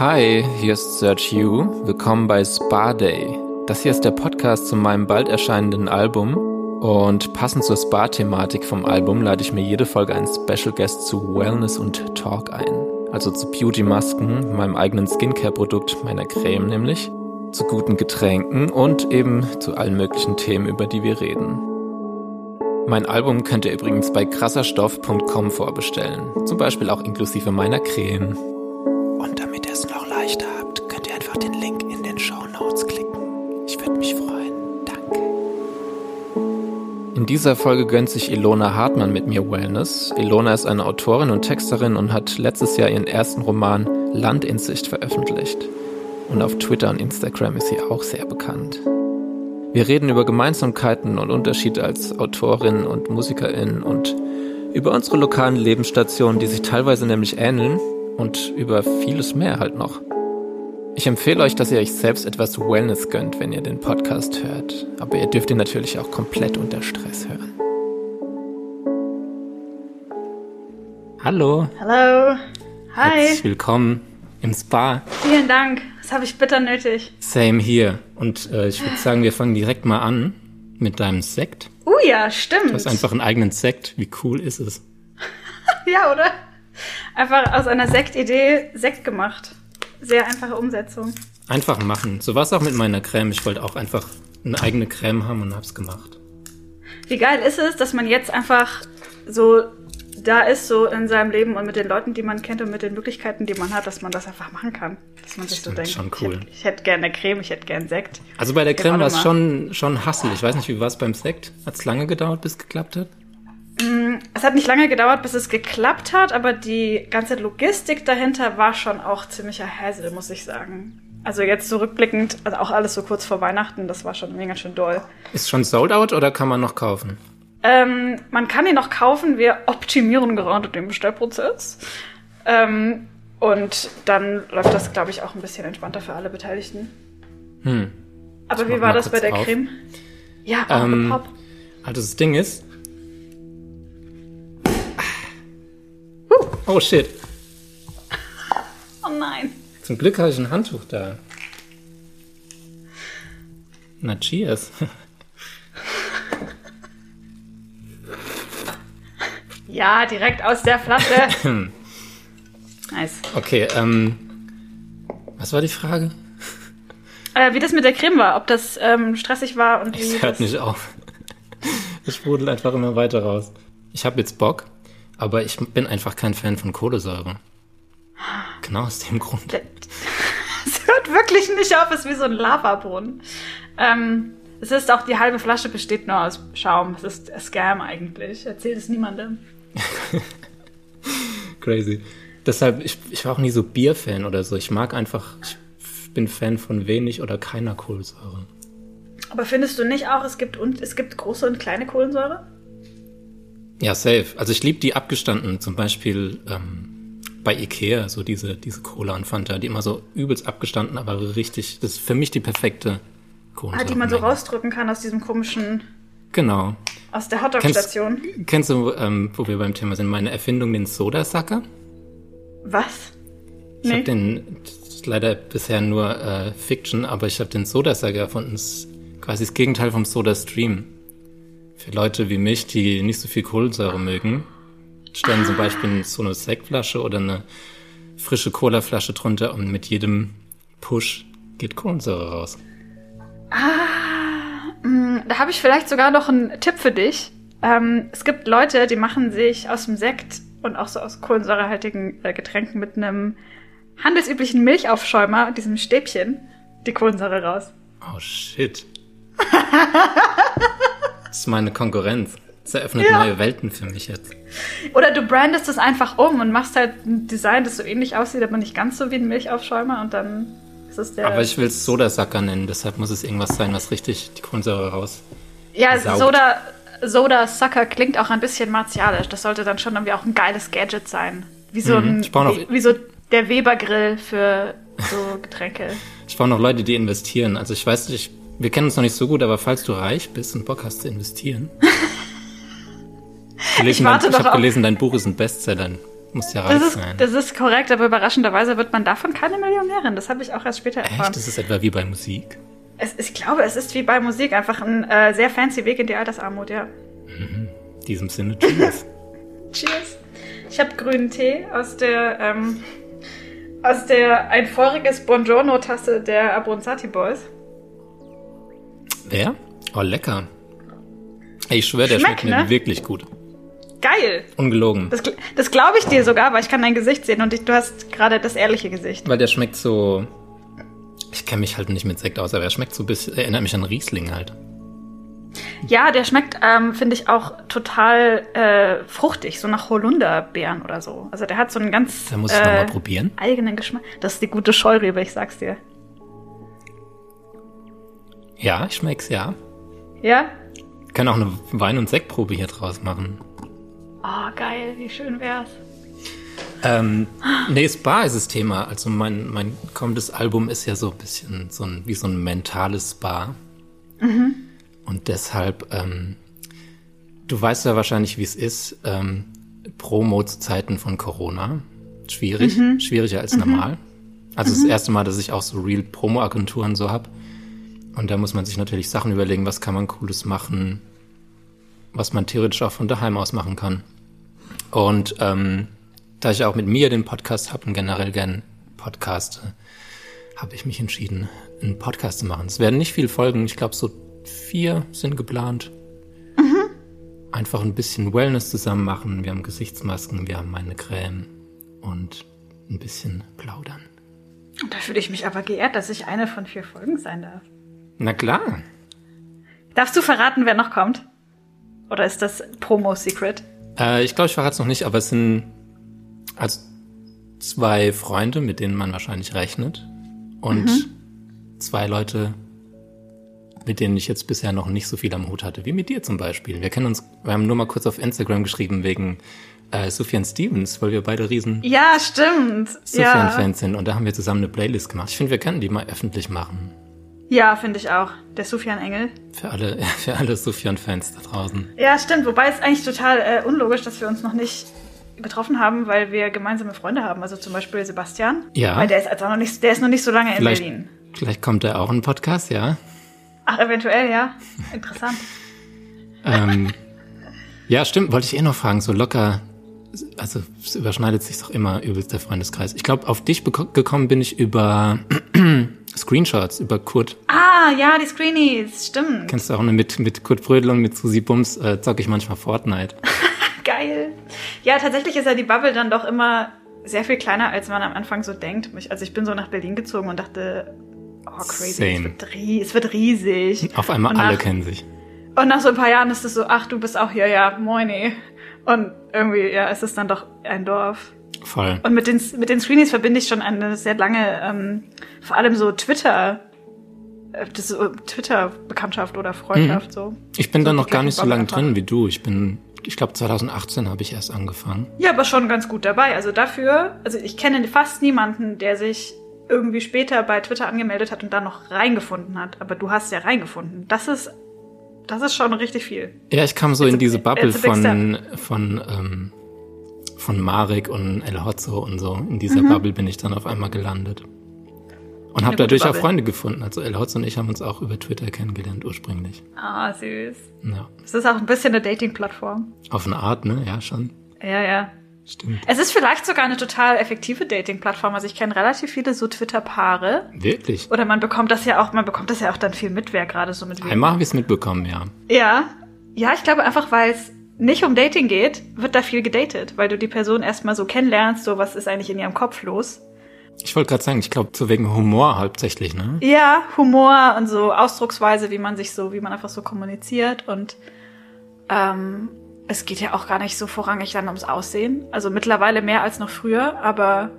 Hi, hier ist Search You. Willkommen bei Spa Day. Das hier ist der Podcast zu meinem bald erscheinenden Album. Und passend zur Spa-Thematik vom Album lade ich mir jede Folge einen Special Guest zu Wellness und Talk ein. Also zu Beauty-Masken, meinem eigenen Skincare-Produkt, meiner Creme nämlich, zu guten Getränken und eben zu allen möglichen Themen, über die wir reden. Mein Album könnt ihr übrigens bei krasserstoff.com vorbestellen. Zum Beispiel auch inklusive meiner Creme. Dieser Folge gönnt sich Ilona Hartmann mit mir Wellness. Ilona ist eine Autorin und Texterin und hat letztes Jahr ihren ersten Roman Land in Sicht veröffentlicht. Und auf Twitter und Instagram ist sie auch sehr bekannt. Wir reden über Gemeinsamkeiten und Unterschiede als Autorin und Musikerin und über unsere lokalen Lebensstationen, die sich teilweise nämlich ähneln und über vieles mehr halt noch. Ich empfehle euch, dass ihr euch selbst etwas Wellness gönnt, wenn ihr den Podcast hört. Aber ihr dürft ihn natürlich auch komplett unter Stress hören. Hallo. Hallo. Hi. Herzlich willkommen im Spa. Vielen Dank. Das habe ich bitter nötig. Same hier. Und äh, ich würde sagen, wir fangen direkt mal an mit deinem Sekt. Oh uh, ja, stimmt. Du hast einfach einen eigenen Sekt. Wie cool ist es? ja, oder? Einfach aus einer Sektidee Sekt gemacht. Sehr einfache Umsetzung. Einfach machen. So war es auch mit meiner Creme. Ich wollte auch einfach eine eigene Creme haben und hab's gemacht. Wie geil ist es, dass man jetzt einfach so da ist, so in seinem Leben und mit den Leuten, die man kennt und mit den Möglichkeiten, die man hat, dass man das einfach machen kann. Dass man sich so denkt, schon cool. ich hätte, ich hätte gerne Creme, ich hätte gerne Sekt. Also bei der Creme war es schon, schon Hassel. Ich weiß nicht, wie war es beim Sekt? Hat es lange gedauert, bis es geklappt hat? Mm, es hat nicht lange gedauert, bis es geklappt hat, aber die ganze Logistik dahinter war schon auch ziemlicher Hassel, muss ich sagen. Also jetzt zurückblickend, also auch alles so kurz vor Weihnachten, das war schon mega schön doll. Ist schon sold out oder kann man noch kaufen? Ähm, man kann ihn noch kaufen. Wir optimieren gerade den Bestellprozess. Ähm, und dann läuft das, glaube ich, auch ein bisschen entspannter für alle Beteiligten. Hm. Aber wie war das bei der auf. Creme? Ja, ähm, Pop. Also das Ding ist. Oh shit. Oh nein. Zum Glück habe ich ein Handtuch da. Na, cheers. Ja, direkt aus der Flasche. nice. Okay, ähm, was war die Frage? Äh, wie das mit der Creme war, ob das ähm, stressig war und wie. Es hört nicht auf. Es sprudelt einfach immer weiter raus. Ich habe jetzt Bock, aber ich bin einfach kein Fan von Kohlensäure. Genau aus dem Grund. Es hört wirklich nicht auf, es ist wie so ein Lavabrunnen. Ähm, es ist auch, die halbe Flasche besteht nur aus Schaum. Es ist ein Scam eigentlich. Erzählt es niemandem. Crazy. Deshalb, ich, ich war auch nie so Bierfan oder so. Ich mag einfach, ich bin Fan von wenig oder keiner Kohlensäure. Aber findest du nicht auch, es gibt, und, es gibt große und kleine Kohlensäure? Ja, safe. Also ich liebe die abgestanden, zum Beispiel ähm, bei Ikea, so diese, diese Cola und Fanta, die immer so übelst abgestanden, aber richtig, das ist für mich die perfekte Kohlensäure. Ah, die man so rausdrücken kann aus diesem komischen Genau. Aus der Hotdog-Station. Kennst, kennst, du, ähm, wo wir beim Thema sind, meine Erfindung, den Soda-Sucker? Was? Ich nee. habe den, leider bisher nur äh, Fiction, aber ich habe den Soda-Sucker erfunden. Das ist quasi das Gegenteil vom Soda-Stream. Für Leute wie mich, die nicht so viel Kohlensäure mögen, stellen ah. zum Beispiel so eine Sektflasche oder eine frische Colaflasche drunter und mit jedem Push geht Kohlensäure raus. Ah. Mm, da habe ich vielleicht sogar noch einen Tipp für dich. Ähm, es gibt Leute, die machen sich aus dem Sekt und auch so aus kohlensäurehaltigen äh, Getränken mit einem handelsüblichen Milchaufschäumer, diesem Stäbchen, die Kohlensäure raus. Oh shit. das ist meine Konkurrenz. Das eröffnet ja. neue Welten für mich jetzt. Oder du brandest es einfach um und machst halt ein Design, das so ähnlich aussieht, aber nicht ganz so wie ein Milchaufschäumer und dann aber ich will es Soda-Sacker nennen, deshalb muss es irgendwas sein, was richtig die Kohlensäure raus. Ja, Soda, Soda Sucker klingt auch ein bisschen martialisch. Das sollte dann schon irgendwie auch ein geiles Gadget sein. Wie so, mhm. ein, wie, wie, so der Weber-Grill für so Getränke. ich brauche noch Leute, die investieren. Also ich weiß nicht, wir kennen uns noch nicht so gut, aber falls du reich bist und Bock hast zu investieren. ich warte dein, ich habe gelesen, dein Buch ist ein Bestseller. Muss ja reich Das ist, sein. das ist korrekt, aber überraschenderweise wird man davon keine Millionärin. Das habe ich auch erst später erfahren. Echt? Das ist etwa wie bei Musik? Es, ich glaube, es ist wie bei Musik einfach ein äh, sehr fancy Weg in die Altersarmut, ja. In diesem Sinne, tschüss. Cheers. Ich habe grünen Tee aus der ähm, aus der ein voriges Buongiorno-Tasse der Abronzati Boys. Wer? Oh, lecker. Ich schwöre, der Schmeckt, schmeckt mir ne? wirklich gut. Geil. Ungelogen. Das, das glaube ich dir sogar, weil ich kann dein Gesicht sehen und ich, du hast gerade das ehrliche Gesicht. Weil der schmeckt so. Ich kenne mich halt nicht mit Sekt aus, aber er schmeckt so ein bisschen. Erinnert mich an Riesling halt. Ja, der schmeckt, ähm, finde ich, auch total äh, fruchtig, so nach Holunderbeeren oder so. Also der hat so einen ganz Da muss ich noch mal probieren. eigenen Geschmack. Das ist die gute Scheurebe, ich sag's dir. Ja, ich schmeck's, ja. Ja? Wir können auch eine Wein- und Sektprobe hier draus machen. Oh, geil, wie schön wär's. Ähm, nee, Spa ist das Thema. Also mein, mein kommendes Album ist ja so ein bisschen so ein, wie so ein mentales Spa. Und deshalb, ähm, du weißt ja wahrscheinlich, wie es ist, ähm, Promo zu Zeiten von Corona. Schwierig, schwieriger als normal. Also das erste Mal, dass ich auch so real Promo-Agenturen so hab. Und da muss man sich natürlich Sachen überlegen, was kann man Cooles machen, was man theoretisch auch von daheim aus machen kann. Und ähm, da ich auch mit mir den Podcast habe und generell gern podcaste, habe ich mich entschieden, einen Podcast zu machen. Es werden nicht viele Folgen, ich glaube so vier sind geplant. Einfach ein bisschen Wellness zusammen machen. Wir haben Gesichtsmasken, wir haben meine Creme und ein bisschen plaudern. Und da fühle ich mich aber geehrt, dass ich eine von vier Folgen sein darf. Na klar. Darfst du verraten, wer noch kommt? Oder ist das Promo-Secret? Äh, ich glaube, ich verrate es noch nicht, aber es sind also zwei Freunde, mit denen man wahrscheinlich rechnet. Und zwei Leute, mit denen ich jetzt bisher noch nicht so viel am Hut hatte, wie mit dir zum Beispiel. Wir kennen uns, wir haben nur mal kurz auf Instagram geschrieben wegen äh, Sufjan Stevens, weil wir beide riesen Ja, stimmt. Ja, Sufjan-Fans sind. Und da haben wir zusammen eine Playlist gemacht. Ich finde, wir können die mal öffentlich machen. Ja finde ich auch. Der Sufjan Engel. Für alle, für alle Sufjan-Fans da draußen. Ja, stimmt. Wobei es eigentlich total äh, unlogisch, dass wir uns noch nicht getroffen haben, weil wir gemeinsame Freunde haben. Also zum Beispiel Sebastian. Ja. Weil der ist also noch nicht, der ist noch nicht so lange in Vielleicht, Berlin. vielleicht kommt da auch ein Podcast, ja. Ach, eventuell, ja. Interessant. ähm, ja, stimmt, wollte ich eh noch fragen, so locker, also es überschneidet sich doch immer übelst der Freundeskreis. Ich glaube, auf dich gekommen bin ich über Screenshots, über Kurt. Ah, ja, die Screenies. Stimmt. Kennst du auch ne, mit, mit Kurt Brödel und mit Susi Bums äh, zocke ich manchmal Fortnite. Geil. Ja, tatsächlich ist ja die Bubble dann doch immer sehr viel kleiner, als man am Anfang so denkt. Also ich bin so nach Berlin gezogen und dachte, oh crazy, es wird, es wird riesig. Auf einmal und alle nach, kennen sich. Und nach so ein paar Jahren ist es so, ach, du bist auch hier, ja, moini. Und irgendwie, ja, es ist dann doch ein Dorf. Voll. Und mit den, mit den Screenies verbinde ich schon eine sehr lange, ähm, vor allem so Twitter, äh, das so Twitter-Bekanntschaft oder Freundschaft, so. Ich bin da so noch die gar nicht so lange drin wie du. Ich bin, ich glaube 2018 habe ich erst angefangen. Ja, aber schon ganz gut dabei. Also dafür, also ich kenne fast niemanden, der sich irgendwie später bei Twitter angemeldet hat und dann noch reingefunden hat. Aber du hast ja reingefunden. Das ist, das ist schon richtig viel. Ja, ich kam so It's in diese Bubble von, von, ähm, von Marek und El Hotzo und so. In dieser Mhm. Bubble bin ich dann auf einmal gelandet. Und habe dadurch auch. Freunde gefunden. Also El Hotzo und ich haben uns auch über Twitter kennengelernt ursprünglich. Ah, süß. Ja. Es ist auch ein bisschen eine Dating-Plattform. Auf eine Art, ne? Ja, schon. Ja, ja. Stimmt. Es ist vielleicht sogar eine total effektive Dating-Plattform. Also ich kenne relativ viele so Twitter-Paare. Wirklich. Oder man bekommt das ja auch, man bekommt das ja auch dann viel mit, wer gerade so mit wem. Einmal habe ich es mitbekommen, ja. Ja. Ja, ich glaube einfach, weil es nicht um Dating geht, wird da viel gedatet, weil du die Person erstmal so kennenlernst, so was ist eigentlich in ihrem Kopf los. Ich wollte gerade sagen, ich glaube, so wegen Humor hauptsächlich, ne? Ja, Humor und so Ausdrucksweise, wie man sich so, wie man einfach so kommuniziert und ähm, es geht ja auch gar nicht so vorrangig dann ums Aussehen. Also mittlerweile mehr als noch früher, aber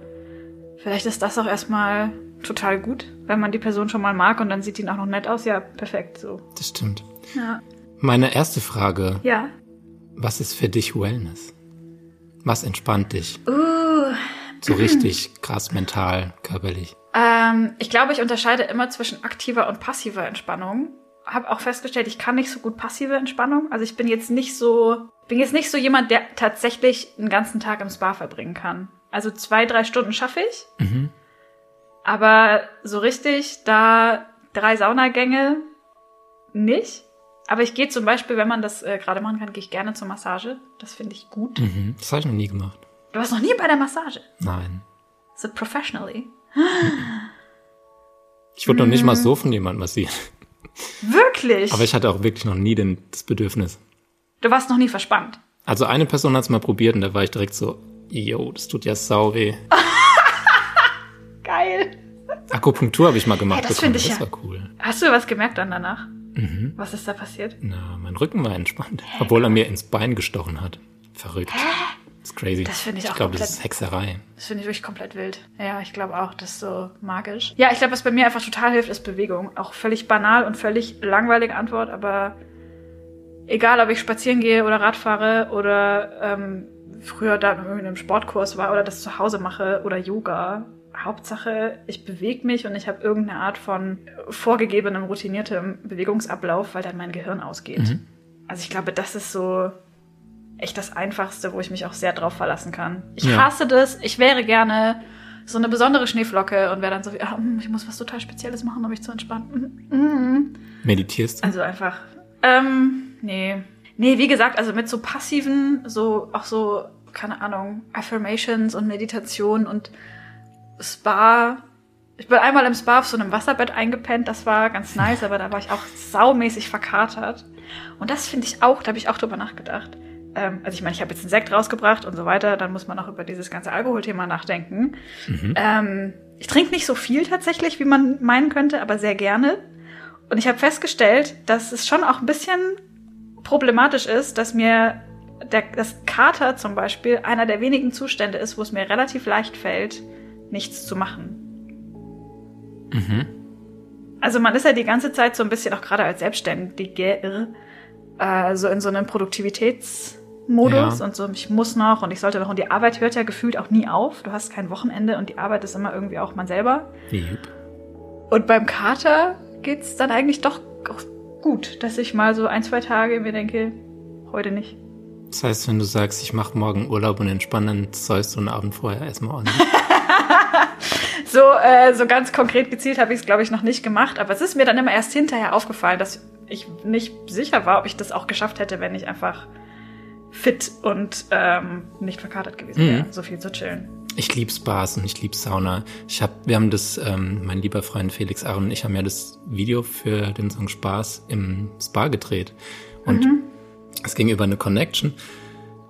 vielleicht ist das auch erstmal total gut, wenn man die Person schon mal mag und dann sieht die auch noch nett aus. Ja, perfekt, so. Das stimmt. Ja. Meine erste Frage, Ja. Was ist für dich Wellness? Was entspannt dich? Uh, So richtig krass mental, körperlich. Ähm, ich glaube, ich unterscheide immer zwischen aktiver und passiver Entspannung. habe auch festgestellt, ich kann nicht so gut passive Entspannung. Also ich bin jetzt nicht so, bin jetzt nicht so jemand, der tatsächlich einen ganzen Tag im Spa verbringen kann. Also zwei, drei Stunden schaffe ich. Mhm. Aber so richtig, da drei Saunagänge nicht. Aber ich gehe zum Beispiel, wenn man das äh, gerade machen kann, gehe ich gerne zur Massage. Das finde ich gut. Mhm. Das habe ich noch nie gemacht. Du warst noch nie bei der Massage. Nein. So professionally. Ich wurde noch nicht mal so von jemandem massiert. Wirklich? Aber ich hatte auch wirklich noch nie den, das Bedürfnis. du warst noch nie verspannt. Also eine Person hat es mal probiert und da war ich direkt so, yo, das tut ja sau weh. Geil. Akupunktur habe ich mal gemacht. Hey, das finde ich das ja- war cool. Hast du was gemerkt dann danach? Mhm. Was ist da passiert? Na, mein Rücken war entspannt. Obwohl er mir ins Bein gestochen hat. Verrückt. Das ist crazy. Das finde ich auch Ich glaube, das ist Hexerei. Das finde ich wirklich komplett wild. Ja, ich glaube auch, das ist so magisch. Ja, ich glaube, was bei mir einfach total hilft, ist Bewegung. Auch völlig banal und völlig langweilige Antwort, aber egal, ob ich spazieren gehe oder Rad fahre oder ähm, früher da in einem Sportkurs war oder das zu Hause mache oder Yoga. Hauptsache, ich bewege mich und ich habe irgendeine Art von vorgegebenem, routiniertem Bewegungsablauf, weil dann mein Gehirn ausgeht. Mhm. Also ich glaube, das ist so echt das Einfachste, wo ich mich auch sehr drauf verlassen kann. Ich Ja. hasse das. Ich wäre gerne so eine besondere Schneeflocke und wäre dann so wie, ah, mm, ich muss was total Spezielles machen, um mich zu entspannen. Mm, mm. Meditierst du? Also einfach, ähm, nee. Nee, wie gesagt, also mit so passiven, so, auch so, keine Ahnung, Affirmations und Meditation und Spa. Ich bin einmal im Spa auf so einem Wasserbett eingepennt, das war ganz nice, aber da war ich auch saumäßig verkatert. Und das finde ich auch, da habe ich auch drüber nachgedacht. Ähm, also ich meine, ich habe jetzt einen Sekt rausgebracht und so weiter, dann muss man auch über dieses ganze Alkoholthema nachdenken. Ähm, ich trinke nicht so viel tatsächlich, wie man meinen könnte, aber sehr gerne. Und ich habe festgestellt, dass es schon auch ein bisschen problematisch ist, dass mir der, das Kater zum Beispiel einer der wenigen Zustände ist, wo es mir relativ leicht fällt, nichts zu machen. Mhm. Also man ist ja die ganze Zeit so ein bisschen auch gerade als Selbstständige äh, so in so einem Produktivitätsmodus Ja. und so, ich muss noch und ich sollte noch und die Arbeit hört ja gefühlt auch nie auf. Du hast kein Wochenende und die Arbeit ist immer irgendwie auch man selber. Jupp. Und beim Kater geht's dann eigentlich doch gut, dass ich mal so ein, zwei Tage mir denke, heute nicht. Das heißt, wenn du sagst, ich mache morgen Urlaub und entspanne, dann säust du einen Abend vorher erstmal ordentlich. So, äh, so ganz konkret gezielt habe ich es, glaube ich, noch nicht gemacht, aber es ist mir dann immer erst hinterher aufgefallen, dass ich nicht sicher war, ob ich das auch geschafft hätte, wenn ich einfach fit und ähm, nicht verkatert gewesen wäre, Mhm. so viel zu chillen. Ich liebe Spas und ich liebe Sauna. Ich hab, wir haben das, ähm, mein lieber Freund Felix Aaron und ich haben ja das Video für den Song Spaß im Spa gedreht. Und es ging über eine Connection.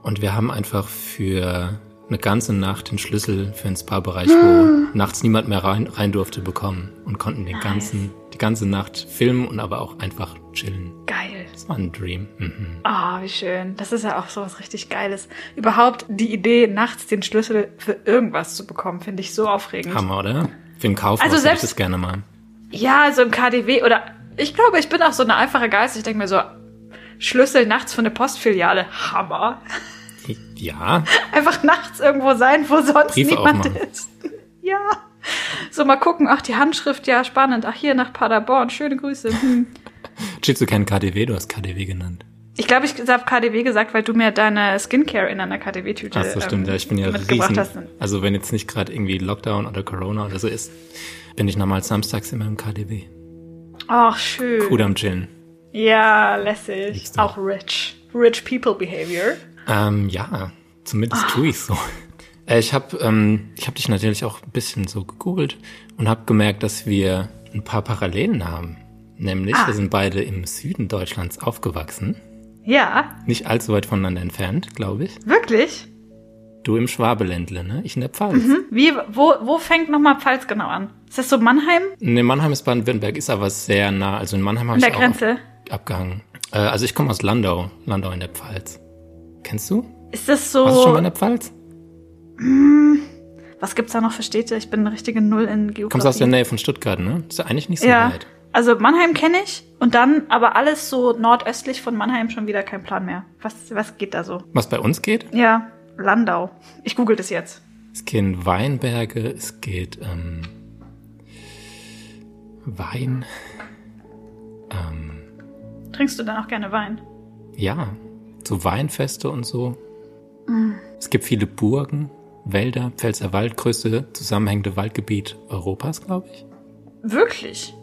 Und wir haben einfach für eine ganze Nacht den Schlüssel für den Spa-Bereich, wo nachts niemand mehr rein, rein durfte, bekommen und konnten den Nice. ganzen, die ganze Nacht filmen und aber auch einfach chillen. Geil. Das war ein Dream. Mhm. Ah, wie schön. Das ist ja auch so was richtig Geiles. Überhaupt die Idee, nachts den Schlüssel für irgendwas zu bekommen, finde ich so aufregend. Hammer, oder? Für den Kaufhaus Also hätte ich selbst- das gerne mal. Ja, so im KDW oder ich glaube, ich bin auch so eine einfache Geist. Ich denke mir so, Schlüssel nachts für eine Postfiliale, Hammer. Ja, Einfach nachts irgendwo sein, wo sonst Briefe niemand ist. Ja. So mal gucken, ach, die Handschrift, ja, spannend. Ach, hier nach Paderborn, schöne Grüße. Hm. Chitz, du kennst KDW, du hast KDW genannt. Ich glaube, ich habe KDW gesagt, weil du mir deine Skincare in einer KDW-Tüte Ach so, stimmt. ähm, Ja, ich bin ja riesen. hast. Also wenn jetzt nicht gerade irgendwie Lockdown oder Corona oder so ist, bin ich normal samstags immer im KDW. Ach, schön. Gut am Chillen. Ja, lässig. Auch rich. Rich people behavior. Ähm, ja, zumindest tue ich so. Äh, ich habe ähm, ich hab dich natürlich auch ein bisschen so gegoogelt und habe gemerkt, dass wir ein paar Parallelen haben. Nämlich, Ah. wir sind beide im Süden Deutschlands aufgewachsen. Ja, Nicht allzu weit voneinander entfernt, glaube ich. wirklich? Du im Schwabeländle, ne? Ich in der Pfalz. Hm? Wie, wo, wo fängt nochmal Pfalz genau an? Ist das so Mannheim? Ne, Mannheim ist Baden-Württemberg, ist aber sehr nah. Also in Mannheim habe ich der auch Grenze? ab- abgehangen. Äh, also ich komme aus Landau, Landau in der Pfalz. Kennst du? Ist das so. Warst du schon mal in der Pfalz? was gibt's da noch für Städte? Ich bin eine richtige Null in Geografie. Kommst aus der Nähe von Stuttgart, ne? Ist ja eigentlich nicht so Ja. weit. Also Mannheim kenne ich und dann aber alles so nordöstlich von Mannheim schon wieder kein Plan mehr. Was, was geht da so? Was bei uns geht? Ja, Landau. Ich google das jetzt. Es gehen Weinberge, es geht ähm, Wein. Ähm, Trinkst du dann auch gerne Wein? Ja, so Weinfeste und so. Es gibt viele Burgen, Wälder, Pfälzerwald, größte zusammenhängende Waldgebiet Europas, glaube ich. Wirklich?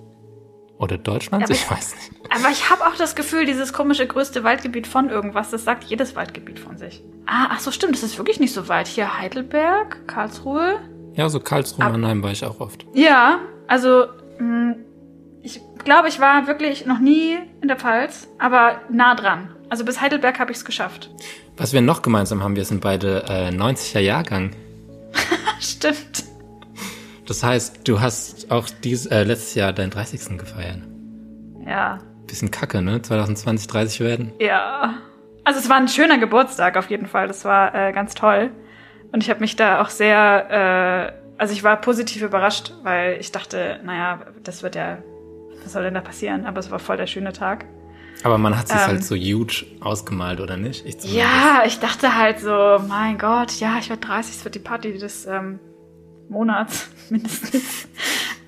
Oder Deutschlands, ich aber- weiß nicht. Aber ich habe auch das Gefühl, dieses komische größte Waldgebiet von irgendwas, das sagt jedes Waldgebiet von sich. Ah, ach so, stimmt, das ist wirklich nicht so weit. Hier Heidelberg, Karlsruhe. Ja, so Karlsruhe, Ab- Mannheim war ich auch oft. Ja, also mh, ich glaube, ich war wirklich noch nie in der Pfalz, aber nah dran. Also bis Heidelberg habe ich es geschafft. Was wir noch gemeinsam haben, wir sind beide äh, 90er Jahrgang. Stimmt. Das heißt, du hast auch dies, äh, letztes Jahr deinen 30. gefeiert. Ja. Bisschen kacke, ne? 2020 30 werden. Ja. Also es war ein schöner Geburtstag auf jeden Fall. Das war äh, ganz toll. Und ich habe mich da auch sehr, äh, also ich war positiv überrascht, weil ich dachte, naja, das wird ja, was soll denn da passieren? Aber es war voll der schöne Tag. Aber man hat sich Ähm. halt so huge ausgemalt, oder nicht? Ich. Ja, ich dachte halt so, mein Gott, ja, ich werde 30, es wird die Party des ähm, Monats mindestens.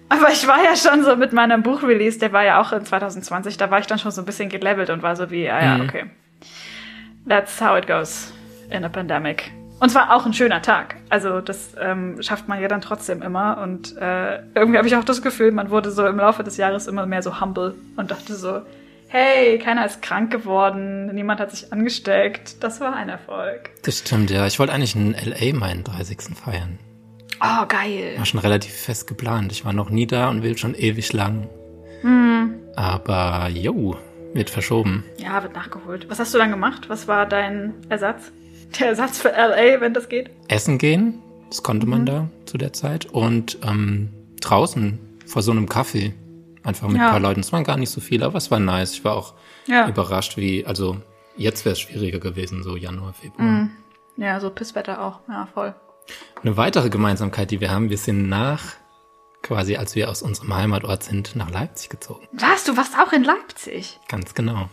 Aber ich war ja schon so mit meinem Buchrelease, der war ja auch in 2020, da war ich dann schon so ein bisschen gelevelt und war so wie, ah ja, Mhm. okay. That's how it goes in a pandemic. Und es war auch ein schöner Tag. Also das ähm, schafft man ja dann trotzdem immer. Und äh, irgendwie habe ich auch das Gefühl, man wurde so im Laufe des Jahres immer mehr so humble und dachte so, hey, keiner ist krank geworden, niemand hat sich angesteckt. Das war ein Erfolg. Das stimmt, ja. Ich wollte eigentlich in L.A. meinen 30. feiern. Oh, geil. War schon relativ fest geplant. Ich war noch nie da und will schon ewig lang. Hm. Aber, jo, wird verschoben. Ja, wird nachgeholt. Was hast du dann gemacht? Was war dein Ersatz? Der Ersatz für LA, wenn das geht? Essen gehen, das konnte Mhm. man da zu der Zeit. Und ähm, draußen vor so einem Kaffee. Einfach mit Ja. ein paar Leuten. Es waren gar nicht so viele, aber es war nice. Ich war auch Ja. überrascht, wie, also jetzt wäre es schwieriger gewesen, so Januar, Februar. Mhm. Ja, so Pisswetter auch. Ja, voll. Eine weitere Gemeinsamkeit, die wir haben, wir sind nach, quasi als wir aus unserem Heimatort sind, nach Leipzig gezogen. Was? Du warst auch in Leipzig? Ganz genau.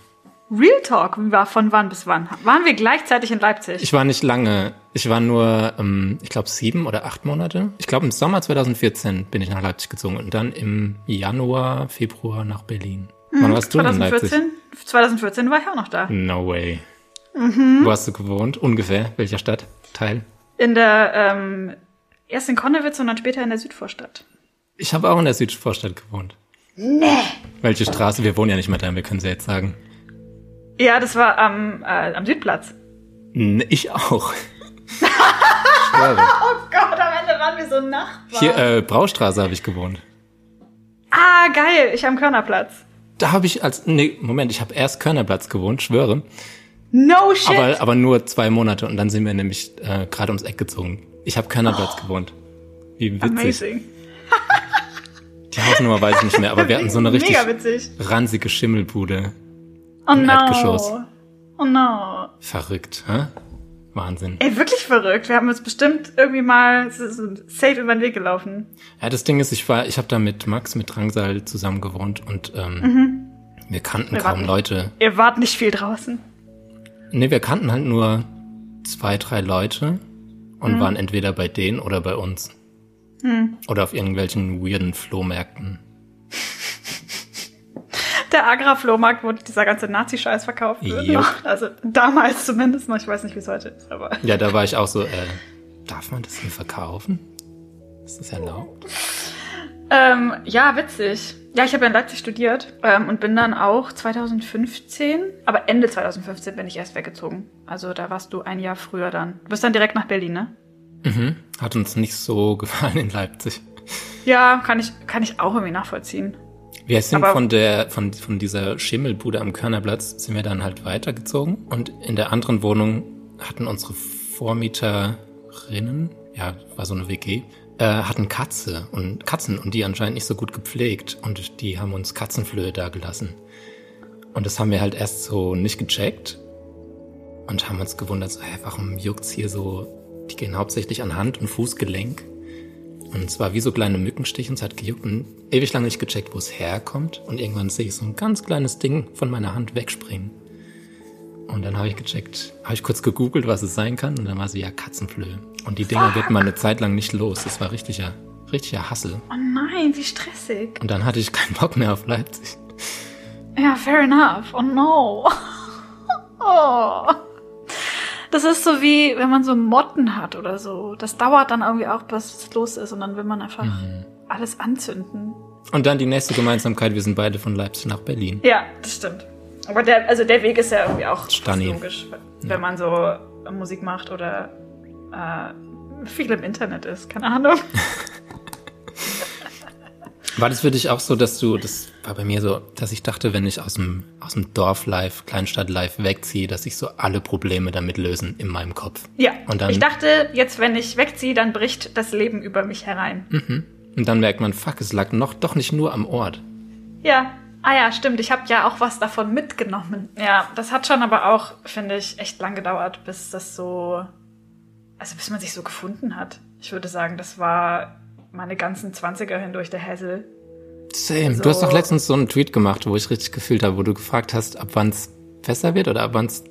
Real Talk, wie war von wann bis wann? Waren wir gleichzeitig in Leipzig? Ich war nicht lange. Ich war nur, ähm, ich glaube, sieben oder acht Monate. Ich glaube, im Sommer 2014 bin ich nach Leipzig gezogen und dann im Januar, Februar nach Berlin. Wann warst du in Leipzig? 2014? 2014 war ich auch noch da. No way. Mhm. Wo hast du gewohnt? Ungefähr? Welcher Stadt? Teil? In der, ähm, erst in Konnewitz und dann später in der Südvorstadt. Ich habe auch in der Südvorstadt gewohnt. Nee. Welche Straße? Wir wohnen ja nicht mehr da, wir können sie jetzt sagen. Ja, das war am, äh, am Südplatz. Ich auch. Oh Gott, am Ende waren wir so Nachbarn. Hier, äh, Braustraße habe ich gewohnt. Ah, geil, ich am Körnerplatz. Da habe ich als, nee, Moment, ich habe erst Körnerplatz gewohnt, schwöre. No shit. Aber, aber nur zwei Monate und dann sind wir nämlich äh, gerade ums Eck gezogen. Ich habe Körnerplatz gewohnt. Wie witzig. Amazing. Die Hausnummer weiß ich nicht mehr, aber wir hatten so eine richtig ranzige Schimmelbude. Oh Im no. Erdgeschoss. Oh no. Verrückt, hä? Wahnsinn. Ey, wirklich verrückt. Wir haben uns bestimmt irgendwie mal safe über den Weg gelaufen. Ja, das Ding ist, ich war, ich habe da mit Max, mit Drangsal zusammen gewohnt und ähm, Mhm. wir kannten Wir kaum warten. Leute. Ihr wart nicht viel draußen. Nee, wir kannten halt nur zwei, drei Leute und Mhm. waren entweder bei denen oder bei uns. Oder auf irgendwelchen weirden Flohmärkten. Der Agra-Flohmarkt, wo dieser ganze Nazi-Scheiß verkauft wird. Noch. Also damals zumindest noch. Ich weiß nicht, wie es heute ist, aber. Ja, da war ich auch so, äh, darf man das hier verkaufen? Ist das erlaubt? Ähm, ja, witzig. Ja, ich habe ja in Leipzig studiert ähm, und bin dann auch 2015, aber Ende 2015 bin ich erst weggezogen. Also da warst du ein Jahr früher dann. Du bist dann direkt nach Berlin, ne? Mhm. Hat uns nicht so gefallen in Leipzig. Ja, kann ich, kann ich auch irgendwie nachvollziehen. Wir sind Aber- von der, von, von dieser Schimmelbude am Körnerplatz sind wir dann halt weitergezogen und in der anderen Wohnung hatten unsere Vormieterinnen, ja, war so eine WG, äh, hatten Katze und Katzen und die anscheinend nicht so gut gepflegt und die haben uns Katzenflöhe da gelassen. Und das haben wir halt erst so nicht gecheckt und haben uns gewundert, so, hä, warum juckt's hier so, die gehen hauptsächlich an Hand und Fußgelenk. Und es war wie so kleine Mückenstiche und es hat gejuckt und ewig lange nicht gecheckt, wo es herkommt. Und irgendwann sehe ich so ein ganz kleines Ding von meiner Hand wegspringen. Und dann habe ich gecheckt, habe ich kurz gegoogelt, was es sein kann. Und dann war sie ja Katzenflöhe. Und die Dinger wird man eine Zeit lang nicht los. Das war richtiger, richtiger Hassel. Oh nein, wie stressig. Und dann hatte ich keinen Bock mehr auf Leipzig. Ja, fair enough. Oh no. oh. Das ist so wie, wenn man so Motten hat oder so. Das dauert dann irgendwie auch, bis es los ist und dann will man einfach mhm. alles anzünden. Und dann die nächste Gemeinsamkeit, wir sind beide von Leipzig nach Berlin. Ja, das stimmt. Aber der, also der Weg ist ja irgendwie auch logisch, wenn ja. man so Musik macht oder äh, viel im Internet ist, keine Ahnung. War das für dich auch so, dass du, das war bei mir so, dass ich dachte, wenn ich aus dem, aus dem Dorf live, Kleinstadt live wegziehe, dass sich so alle Probleme damit lösen in meinem Kopf. Ja. Und dann, ich dachte, jetzt, wenn ich wegziehe, dann bricht das Leben über mich herein. Mhm. Und dann merkt man, fuck, es lag noch doch nicht nur am Ort. Ja. Ah ja, stimmt. Ich habe ja auch was davon mitgenommen. Ja, das hat schon aber auch, finde ich, echt lang gedauert, bis das so, also bis man sich so gefunden hat. Ich würde sagen, das war meine ganzen 20er hindurch der Hassel. Same. So. Du hast doch letztens so einen Tweet gemacht, wo ich richtig gefühlt habe, wo du gefragt hast, ab wann es besser wird oder ab wann es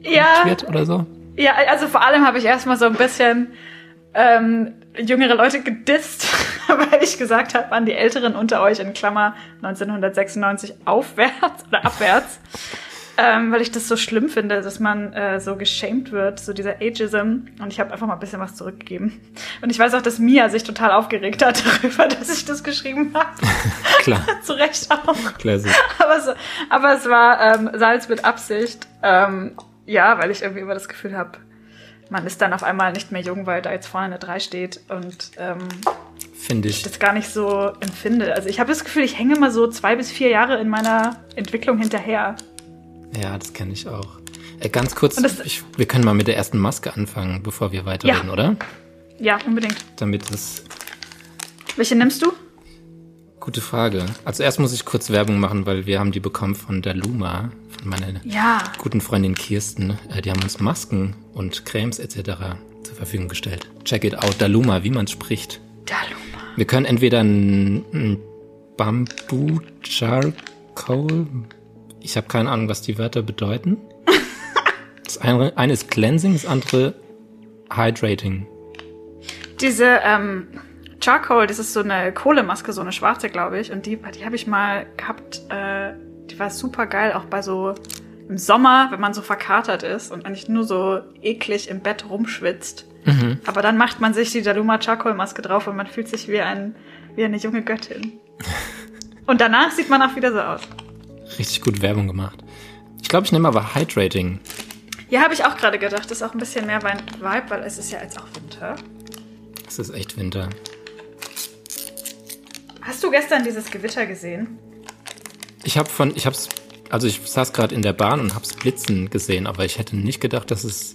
ja, wird oder so. Ja, also vor allem habe ich erstmal so ein bisschen ähm, jüngere Leute gedisst, weil ich gesagt habe, an die Älteren unter euch in Klammer 1996 aufwärts oder abwärts ähm, weil ich das so schlimm finde, dass man äh, so geschämt wird, so dieser Ageism. Und ich habe einfach mal ein bisschen was zurückgegeben. Und ich weiß auch, dass Mia sich total aufgeregt hat darüber, dass ich das geschrieben habe. Klar. Zu Recht auch. Klassisch. Aber es, aber es war ähm, Salz mit Absicht. Ähm, ja, weil ich irgendwie immer das Gefühl habe, man ist dann auf einmal nicht mehr jung, weil da jetzt vorne eine 3 steht und ähm, finde ich. das gar nicht so empfinde. Also ich habe das Gefühl, ich hänge mal so zwei bis vier Jahre in meiner Entwicklung hinterher. Ja, das kenne ich auch. Äh, ganz kurz, ich, wir können mal mit der ersten Maske anfangen, bevor wir weiterreden, ja. oder? Ja, unbedingt. Damit es. Welche nimmst du? Gute Frage. Also erst muss ich kurz Werbung machen, weil wir haben die bekommen von der Luma, von meiner ja. guten Freundin Kirsten. Äh, die haben uns Masken und Cremes etc. zur Verfügung gestellt. Check it out, Daluma, wie man spricht. Daluma. Wir können entweder ein, ein Bamboo Charcoal ich habe keine Ahnung, was die Wörter bedeuten. Das eine, eine ist Cleansing, das andere Hydrating. Diese ähm, Charcoal, das ist so eine Kohlemaske, so eine schwarze, glaube ich. Und die, die habe ich mal gehabt. Äh, die war super geil, auch bei so im Sommer, wenn man so verkatert ist und eigentlich nur so eklig im Bett rumschwitzt. Mhm. Aber dann macht man sich die Daluma Charcoal Maske drauf und man fühlt sich wie, ein, wie eine junge Göttin. und danach sieht man auch wieder so aus richtig gut Werbung gemacht. Ich glaube, ich nehme aber Hydrating. Ja, habe ich auch gerade gedacht. Das ist auch ein bisschen mehr mein Vibe, weil es ist ja jetzt auch Winter. Es ist echt Winter. Hast du gestern dieses Gewitter gesehen? Ich habe von, ich hab's, also ich saß gerade in der Bahn und hab's blitzen gesehen, aber ich hätte nicht gedacht, dass es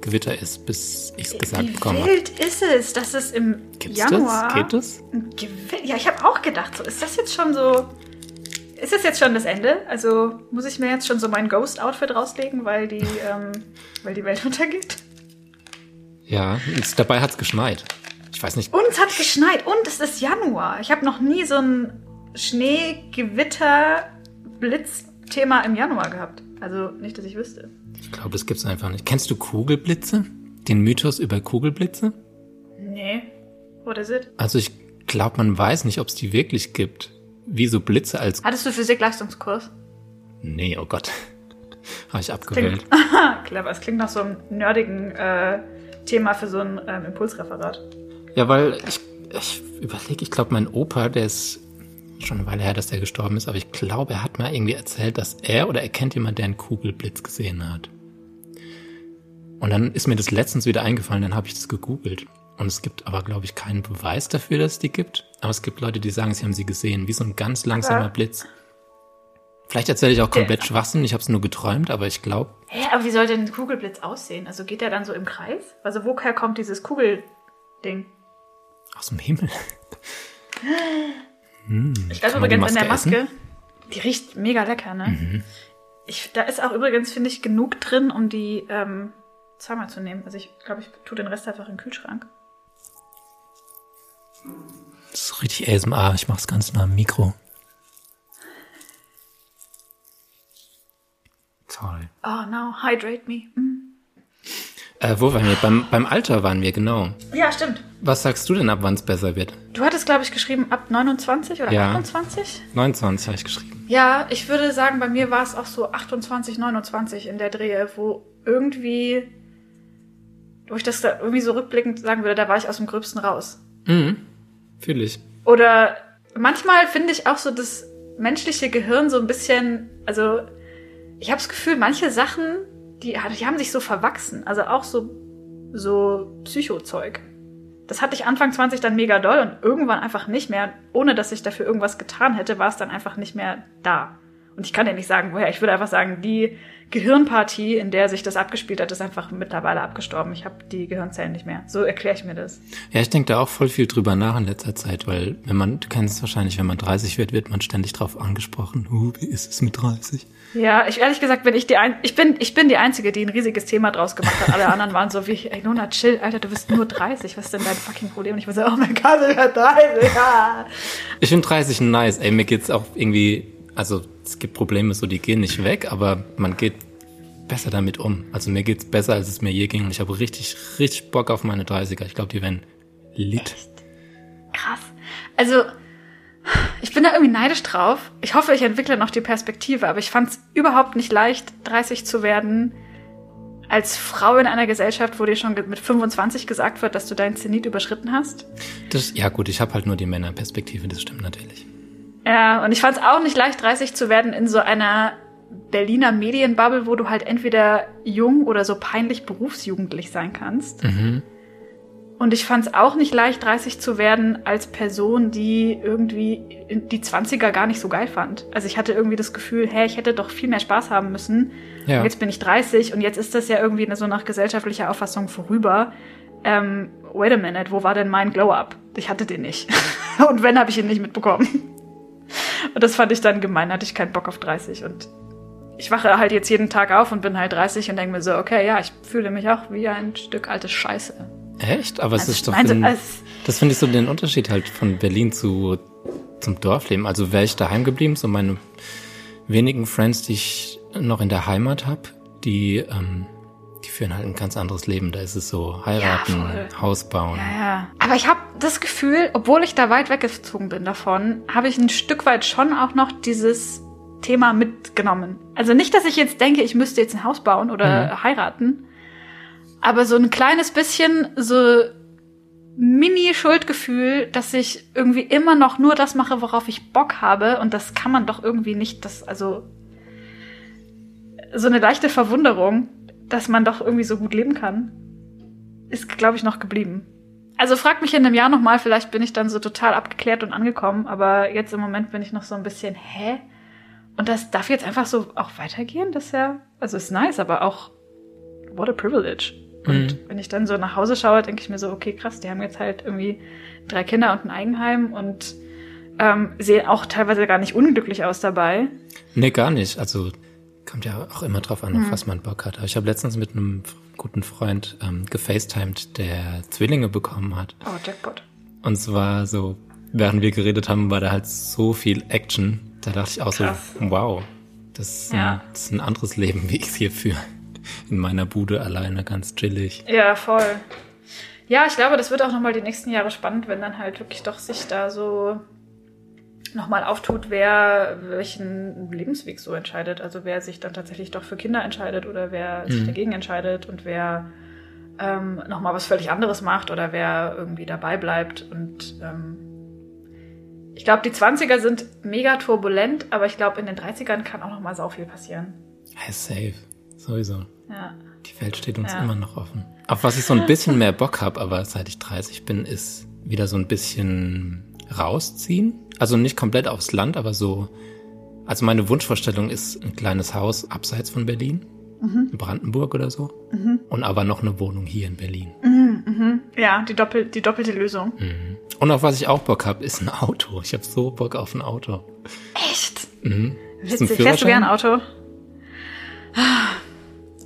Gewitter ist, bis ich es gesagt bekommen habe. Wie wild ist es, dass es im Gibt's Januar... Das? Geht das? Ja, ich habe auch gedacht, so ist das jetzt schon so ist das jetzt schon das Ende? Also muss ich mir jetzt schon so mein Ghost-Outfit rauslegen, weil die, ähm, weil die Welt untergeht? Ja, und dabei hat es geschneit. Ich weiß nicht. Uns hat geschneit und es ist Januar. Ich habe noch nie so ein Schnee, Gewitter, Blitz-Thema im Januar gehabt. Also nicht, dass ich wüsste. Ich glaube, das gibt's einfach nicht. Kennst du Kugelblitze? Den Mythos über Kugelblitze? Nee. What is it? Also ich glaube, man weiß nicht, ob es die wirklich gibt wie so Blitze als. Hattest du Physik-Leistungskurs? Nee, oh Gott. Habe ich abgewählt. Clever, es klingt nach so einem nerdigen äh, Thema für so ein ähm, Impulsreferat. Ja, weil ich, ich überlege, ich glaube, mein Opa, der ist schon eine Weile her, dass der gestorben ist, aber ich glaube, er hat mir irgendwie erzählt, dass er oder er kennt jemand, der einen Kugelblitz gesehen hat. Und dann ist mir das letztens wieder eingefallen, dann habe ich das gegoogelt. Und es gibt aber, glaube ich, keinen Beweis dafür, dass es die gibt. Aber es gibt Leute, die sagen, sie haben sie gesehen, wie so ein ganz langsamer. Blitz. Vielleicht erzähle ich auch komplett ja. Schwachsinn, ich habe es nur geträumt, aber ich glaube. Hä, aber wie soll denn ein Kugelblitz aussehen? Also geht der dann so im Kreis? Also woher kommt dieses Kugelding? Aus dem Himmel. hm, ich glaube übrigens in der Maske, essen? die riecht mega lecker, ne? Mhm. Ich, da ist auch übrigens, finde ich, genug drin, um die ähm, zweimal zu nehmen. Also ich glaube, ich tue den Rest einfach in den Kühlschrank. Das ist richtig ASMR. Ich mache es ganz nah am Mikro. Toll. Oh no, hydrate me. Mm. Äh, wo waren wir? Beim, beim Alter waren wir, genau. Ja, stimmt. Was sagst du denn, ab wann es besser wird? Du hattest, glaube ich, geschrieben ab 29 oder ja. 28? 29 habe ich geschrieben. Ja, ich würde sagen, bei mir war es auch so 28, 29 in der Drehe, wo irgendwie, wo ich das da irgendwie so rückblickend sagen würde, da war ich aus dem Gröbsten raus. Mhm. Fühl ich. Oder manchmal finde ich auch so das menschliche Gehirn so ein bisschen, also ich habe das Gefühl, manche Sachen, die, die haben sich so verwachsen. Also auch so, so Psychozeug. Das hatte ich Anfang 20 dann mega doll und irgendwann einfach nicht mehr. Ohne dass ich dafür irgendwas getan hätte, war es dann einfach nicht mehr da. Und ich kann dir nicht sagen, woher. Ich würde einfach sagen, die Gehirnpartie, in der sich das abgespielt hat, ist einfach mittlerweile abgestorben. Ich habe die Gehirnzellen nicht mehr. So erkläre ich mir das. Ja, ich denke da auch voll viel drüber nach in letzter Zeit, weil wenn man, du kennst es wahrscheinlich, wenn man 30 wird, wird man ständig drauf angesprochen. Uh, wie ist es mit 30? Ja, ich ehrlich gesagt bin ich die ein ich bin ich bin die einzige, die ein riesiges Thema draus gemacht hat. Alle anderen waren so wie, ey Nona, chill, Alter, du bist nur 30. Was ist denn dein fucking Problem? Und ich war so, oh mein Gott, ich bin 30. Ja. Ich finde 30 nice. Ey, mir geht's auch irgendwie, also es gibt Probleme, so die gehen nicht weg, aber man geht besser damit um. Also mir geht's besser, als es mir je ging. Und ich habe richtig, richtig Bock auf meine 30er. Ich glaube, die werden lit. Krass. Also ich bin da irgendwie neidisch drauf. Ich hoffe, ich entwickle noch die Perspektive, aber ich fand es überhaupt nicht leicht, 30 zu werden als Frau in einer Gesellschaft, wo dir schon mit 25 gesagt wird, dass du deinen Zenit überschritten hast. Das, ja gut, ich habe halt nur die Männerperspektive, das stimmt natürlich. Ja, und ich fand es auch nicht leicht, 30 zu werden in so einer Berliner Medienbubble, wo du halt entweder jung oder so peinlich berufsjugendlich sein kannst. Mhm. Und ich fand es auch nicht leicht, 30 zu werden als Person, die irgendwie die 20er gar nicht so geil fand. Also ich hatte irgendwie das Gefühl, hey, ich hätte doch viel mehr Spaß haben müssen. Ja. Und jetzt bin ich 30 und jetzt ist das ja irgendwie so nach gesellschaftlicher Auffassung vorüber. Ähm, wait a minute, wo war denn mein Glow-Up? Ich hatte den nicht. und wenn, habe ich ihn nicht mitbekommen. Und das fand ich dann gemein, hatte ich keinen Bock auf 30. Und ich wache halt jetzt jeden Tag auf und bin halt 30 und denke mir so, okay, ja, ich fühle mich auch wie ein Stück altes Scheiße. Echt? Aber Also es ist doch, meinte, den, als- das finde ich so den Unterschied halt von Berlin zu zum Dorfleben. Also wäre ich daheim geblieben, so meine wenigen Friends, die ich noch in der Heimat habe, die ähm, die führen halt ein ganz anderes Leben. Da ist es so heiraten, Ja. Haus bauen. Ja, ja. Aber ich habe das Gefühl, obwohl ich da weit weggezogen bin davon, habe ich ein Stück weit schon auch noch dieses Thema mitgenommen. Also nicht, dass ich jetzt denke, ich müsste jetzt ein Haus bauen oder heiraten, aber so ein kleines bisschen so Mini-Schuldgefühl, dass ich irgendwie immer noch nur das mache, worauf ich Bock habe und das kann man doch irgendwie nicht, das, also so eine leichte Verwunderung, dass man doch irgendwie so gut leben kann, ist, glaube ich, noch geblieben. Also frag mich in einem Jahr nochmal, vielleicht bin ich dann so total abgeklärt und angekommen, aber jetzt im Moment bin ich noch so ein bisschen, hä? Und das darf jetzt einfach so auch weitergehen? Das ist ja, also ist nice, aber auch, what a privilege. Und Mhm. wenn ich dann so nach Hause schaue, denke ich mir so, okay, krass, die haben jetzt halt irgendwie drei Kinder und ein Eigenheim und ähm, sehen auch teilweise gar nicht unglücklich aus dabei. Nee, gar nicht. Also kommt ja auch immer drauf an, auf was man Bock hat. Aber ich habe letztens mit einem guten Freund ähm, gefacetimed, der Zwillinge bekommen hat. Oh, Jackpot. Und zwar so, während wir geredet haben, war da halt so viel Action. Da dachte ich auch Krass. so, wow, das ist, ein, Ja. das ist ein anderes Leben, wie ich es hier führe. In meiner Bude alleine, ganz chillig. Ja, voll. Ja, ich glaube, das wird auch nochmal die nächsten Jahre spannend, wenn dann halt wirklich doch sich da so nochmal auftut, wer welchen Lebensweg so entscheidet. Also wer sich dann tatsächlich doch für Kinder entscheidet oder wer sich Mhm. dagegen entscheidet und wer ähm, nochmal was völlig anderes macht oder wer irgendwie dabei bleibt. Und ähm, ich glaube, die 20er sind mega turbulent, aber ich glaube, in den 30ern kann auch nochmal sau viel passieren. Hey, safe. Sowieso. Ja. Die Welt steht uns Ja. immer noch offen. Auf was ich so ein bisschen mehr Bock habe, aber seit ich 30 bin, ist wieder so ein bisschen rausziehen. Also nicht komplett aufs Land, aber so. Also meine Wunschvorstellung ist ein kleines Haus abseits von Berlin. In Brandenburg oder so. Und aber noch eine Wohnung hier in Berlin. Ja, die, Doppel die doppelte Lösung. Mhm. Und auf was ich auch Bock habe, ist ein Auto. Ich habe so Bock auf ein Auto. Echt? Mhm. Witzig. Fährst du gern? Auto?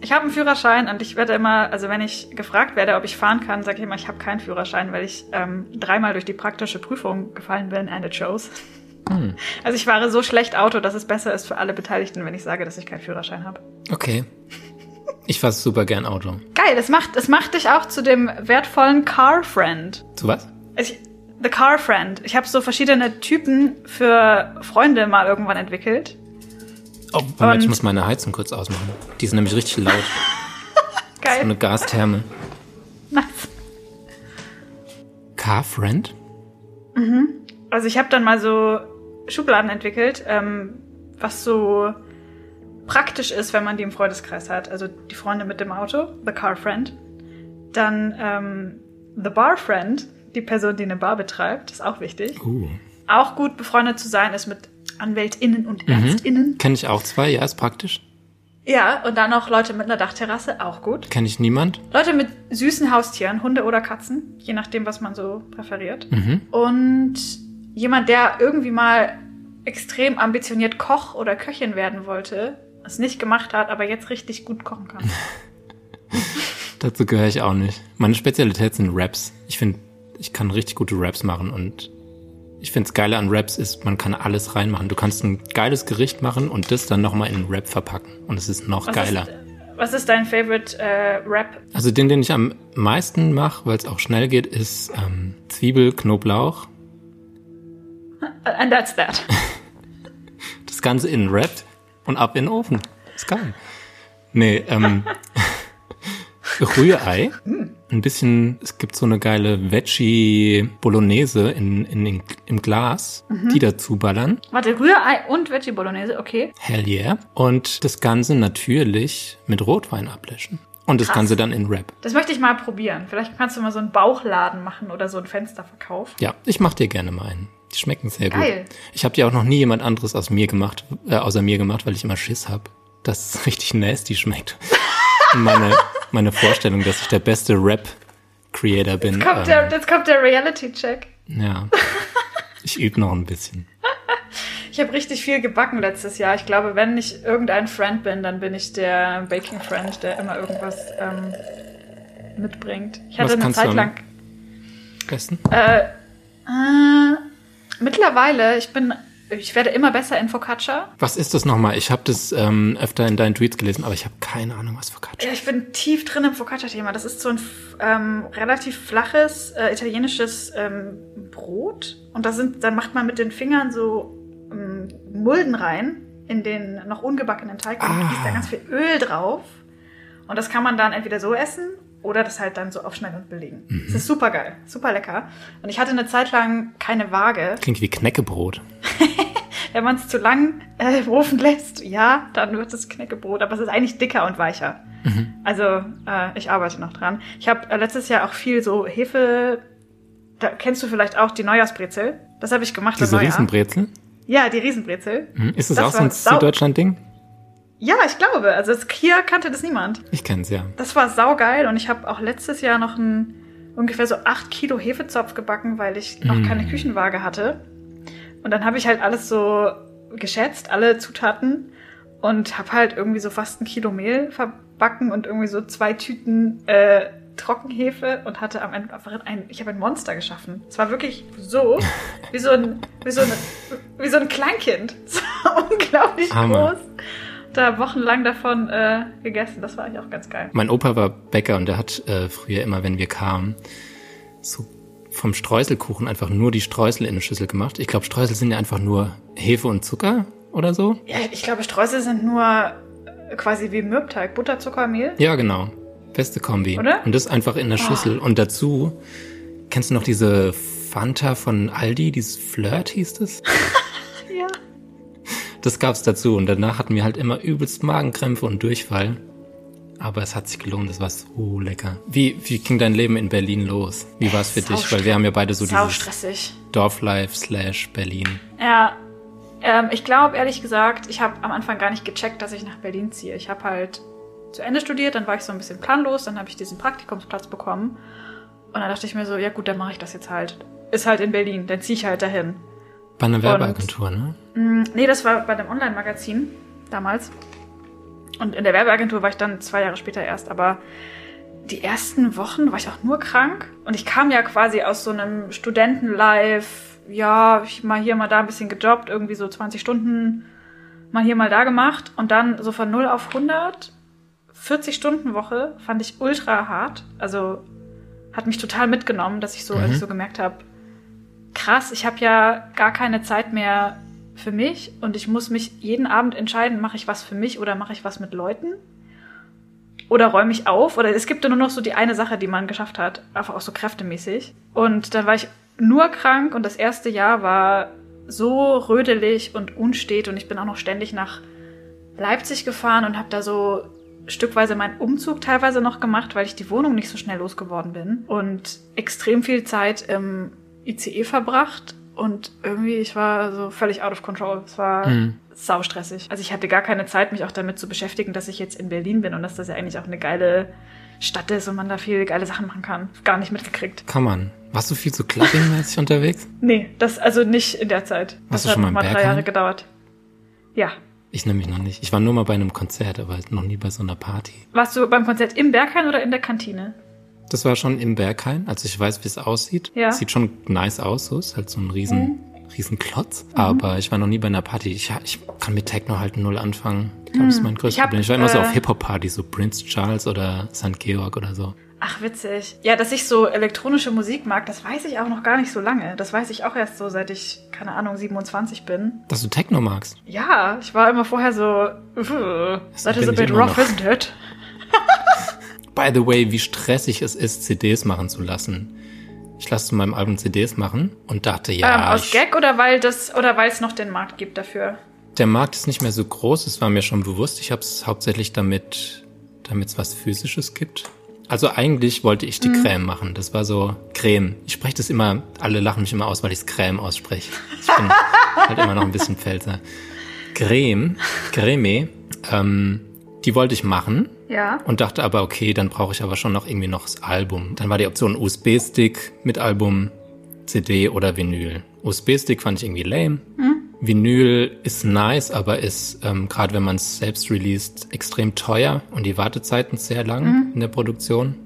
Ich habe einen Führerschein und ich werde immer, also wenn ich gefragt werde, ob ich fahren kann, sage ich immer, ich habe keinen Führerschein, weil ich ähm, dreimal durch die praktische Prüfung gefallen bin and it shows. Hm. Also ich fahre so schlecht Auto, dass es besser ist für alle Beteiligten, wenn ich sage, dass ich keinen Führerschein habe. Okay. Ich fahr super gern Auto. Geil, das macht, das macht dich auch zu dem wertvollen Car Friend. Zu was? Also ich, The Car Friend. Ich habe so verschiedene Typen für Freunde mal irgendwann entwickelt. Oh, Moment, ich muss meine Heizung kurz ausmachen. Die sind nämlich richtig laut. So Geil. eine Gastherme. Nice. Car Friend? Also ich habe dann mal so Schubladen entwickelt, ähm, was so praktisch ist, wenn man die im Freundeskreis hat. Also die Freunde mit dem Auto, the car friend. Dann ähm, the bar friend, die Person, die eine Bar betreibt, ist auch wichtig. Uh. Auch gut befreundet zu sein ist mit AnwältInnen und ÄrztInnen. Kenne ich auch zwei, ja, ist praktisch. Ja, und dann noch Leute mit einer Dachterrasse, auch gut. Kenne ich niemand. Leute mit süßen Haustieren, Hunde oder Katzen, je nachdem, was man so präferiert. Mhm. Und jemand, der irgendwie mal extrem ambitioniert Koch oder Köchin werden wollte, es nicht gemacht hat, aber jetzt richtig gut kochen kann. Dazu gehöre ich auch nicht. Meine Spezialität sind Raps. Ich finde, ich kann richtig gute Raps machen und ich finde, das Geile an Raps ist, man kann alles reinmachen. Du kannst ein geiles Gericht machen und das dann nochmal in einen Rap verpacken. Und es ist noch Was geiler. Ist, was ist dein Favorite äh, Rap? Also den, den ich am meisten mache, weil es auch schnell geht, ist ähm, Zwiebel, Knoblauch. And that's that. Das Ganze in Rap und ab in den Ofen. Ist geil. Nee, ähm, Rührei. Ein bisschen, es gibt so eine geile Veggie Bolognese in, in, in, im Glas, die dazu ballern. Warte, Rührei und Veggie Bolognese, okay. Hell yeah. Und das Ganze natürlich mit Rotwein ablöschen. Und das Krass. Ganze dann in Rap. Das möchte ich mal probieren. Vielleicht kannst du mal so einen Bauchladen machen oder so einen Fensterverkauf. Ja, ich mach dir gerne mal einen. Die schmecken sehr Geil. gut. Ich habe die auch noch nie jemand anderes aus mir gemacht, äh, außer mir gemacht, weil ich immer Schiss hab, dass es richtig nasty schmeckt. Meine, meine Vorstellung, dass ich der beste Rap-Creator bin. Kommt ähm, der, jetzt kommt der Reality-Check. ja. Ich übe noch ein bisschen. Ich habe richtig viel gebacken letztes Jahr. Ich glaube, wenn ich irgendein Friend bin, dann bin ich der Baking Friend, der immer irgendwas ähm, mitbringt. Ich hatte Was eine Zeit lang. Besten? Äh, äh, mittlerweile, ich bin, ich werde immer besser in Focaccia. Was ist das nochmal? Ich habe das ähm, öfter in deinen Tweets gelesen, aber ich habe keine Ahnung, was Focaccia Ja, ist. ich bin tief drin im Focaccia-Thema. Das ist so ein ähm, relativ flaches äh, italienisches ähm, Brot. Und da sind, dann macht man mit den Fingern so ähm, Mulden rein in den noch ungebackenen Teig und Ah. gießt da ganz viel Öl drauf. Und das kann man dann entweder so essen oder das halt dann so aufschneiden und belegen. Mhm. Das ist super geil, super lecker. Und ich hatte eine Zeit lang keine Waage. Klingt wie Knäckebrot. Wenn man es zu lang äh, im Ofen lässt, ja, dann wird es Knäckebrot, aber es ist eigentlich dicker und weicher. Also äh, ich arbeite noch dran. Ich habe äh, letztes Jahr auch viel so Hefe. Da kennst du vielleicht auch die Neujahrsbrezel. Das habe ich gemacht Diese. Riesenbrezel. Ja, die Riesenbrezel. Hm? Ist das, Das auch so ein Süddeutschland-Ding? Ja, ich glaube. Also es, hier kannte das niemand. Ich kenn's ja. Das war saugeil und ich habe auch letztes Jahr noch ein, ungefähr so 8 Kilo Hefezopf gebacken, weil ich noch Mm. keine Küchenwaage hatte. Und dann habe ich halt alles so geschätzt, alle Zutaten und habe halt irgendwie so fast ein Kilo Mehl verbacken und irgendwie so zwei Tüten äh, Trockenhefe und hatte am Ende einfach ein, ich habe ein Monster geschaffen. Es war wirklich so, wie so ein, wie so ein, wie so ein Kleinkind. Es war unglaublich Hammer. groß. Da wochenlang davon äh, gegessen. Das war eigentlich auch ganz geil. Mein Opa war Bäcker und der hat äh, früher immer, wenn wir kamen, so vom Streuselkuchen einfach nur die Streusel in eine Schüssel gemacht. Ich glaube, Streusel sind ja einfach nur Hefe und Zucker oder so. Ja, ich glaube, Streusel sind nur äh, quasi wie Mürbteig. Butter, Zucker, Mehl. Ja, genau. Beste Kombi. Oder? Und das einfach in der Schüssel. Und dazu, kennst du noch diese Fanta von Aldi, dieses Flirt hieß es? Das gab's dazu. Und danach hatten wir halt immer übelst Magenkrämpfe und Durchfall. Aber es hat sich gelohnt, es war so lecker. Wie, wie ging dein Leben in Berlin los? Wie war's für Sau dich? Weil wir haben ja beide so dieses stressig. Dorflife slash Berlin. Ja. Ähm, ich glaube, ehrlich gesagt, ich habe am Anfang gar nicht gecheckt, dass ich nach Berlin ziehe. Ich habe halt zu Ende studiert, dann war ich so ein bisschen planlos, dann habe ich diesen Praktikumsplatz bekommen. Und dann dachte ich mir so, ja gut, dann mache ich das jetzt halt. Ist halt in Berlin, dann ziehe ich halt dahin. Bei einer Werbeagentur, ne? Mm, Nee, das war bei dem Online-Magazin damals. Und in der Werbeagentur war ich dann zwei Jahre später erst. Aber die ersten Wochen war ich auch nur krank. Und ich kam ja quasi aus so einem Studenten-Life. Ja, ich mal hier, mal da ein bisschen gejobbt. Irgendwie so 20 Stunden mal hier, mal da gemacht. Und dann so von 0 auf 100. 40 Stunden Woche fand ich ultra hart. Also hat mich total mitgenommen, dass ich so, als ich so gemerkt habe, krass, ich habe ja gar keine Zeit mehr für mich und ich muss mich jeden Abend entscheiden, mache ich was für mich oder mache ich was mit Leuten? Oder räume ich auf? Oder es gibt nur noch so die eine Sache, die man geschafft hat, einfach auch so kräftemäßig. Und dann war ich nur krank und das erste Jahr war so rödelig und unstet und ich bin auch noch ständig nach Leipzig gefahren und habe da so stückweise meinen Umzug teilweise noch gemacht, weil ich die Wohnung nicht so schnell losgeworden bin und extrem viel Zeit im ICE verbracht und irgendwie ich war so völlig out of control. Es war mhm. saustressig. Also ich hatte gar keine Zeit, mich auch damit zu beschäftigen, dass ich jetzt in Berlin bin und dass das ja eigentlich auch eine geile Stadt ist und man da viel geile Sachen machen kann. Gar nicht mitgekriegt. Kann man. Warst du viel zu clubbing-mäßig unterwegs? Nee, das also nicht in der Zeit. Warst das du schon mal im drei Jahre gedauert. Ja. Ich nämlich noch nicht. Ich war nur mal bei einem Konzert, aber noch nie bei so einer Party. Warst du beim Konzert im Berghain oder in der Kantine? Das war schon im Berghain. Also ich weiß, wie es aussieht. Ja. Sieht schon nice aus, so ist halt so ein riesen, Mhm. riesen Klotz. Aber ich war noch nie bei einer Party. Ich, ich kann mit Techno halt null anfangen. Ich glaube, das ist mein größtes Problem. Ich war immer so äh, auf Hip-Hop-Partys, so Prince Charles oder St. Georg oder so. Ach, witzig. Ja, dass ich so elektronische Musik mag, das weiß ich auch noch gar nicht so lange. Das weiß ich auch erst so, seit ich, keine Ahnung, 27 bin. Dass du Techno magst. Ja, ich war immer vorher so, uh, that is a bit rough, isn't it? By the way, wie stressig es ist, CDs machen zu lassen. Ich lasse zu meinem Album CDs machen und dachte, ja, ähm, aus ich, Gag oder weil das, oder weil es noch den Markt gibt dafür? der Markt ist nicht mehr so groß, es war mir schon bewusst. Ich habe es hauptsächlich damit, damit es was Physisches gibt. Also eigentlich wollte ich Mhm. die Creme machen. Das war so Creme. Ich spreche das immer, alle lachen mich immer aus, weil ich es Creme ausspreche. Ich bin halt immer noch ein bisschen Pfälzer. Creme, Creme, ähm, die wollte ich machen Ja. und dachte aber, okay, dann brauche ich aber schon noch irgendwie noch das Album. Dann war die Option USB-Stick mit Album, CD oder Vinyl. USB-Stick fand ich irgendwie lame. Vinyl ist nice, aber ist, ähm, gerade wenn man es selbst released, extrem teuer und die Wartezeiten sehr lang in der Produktion.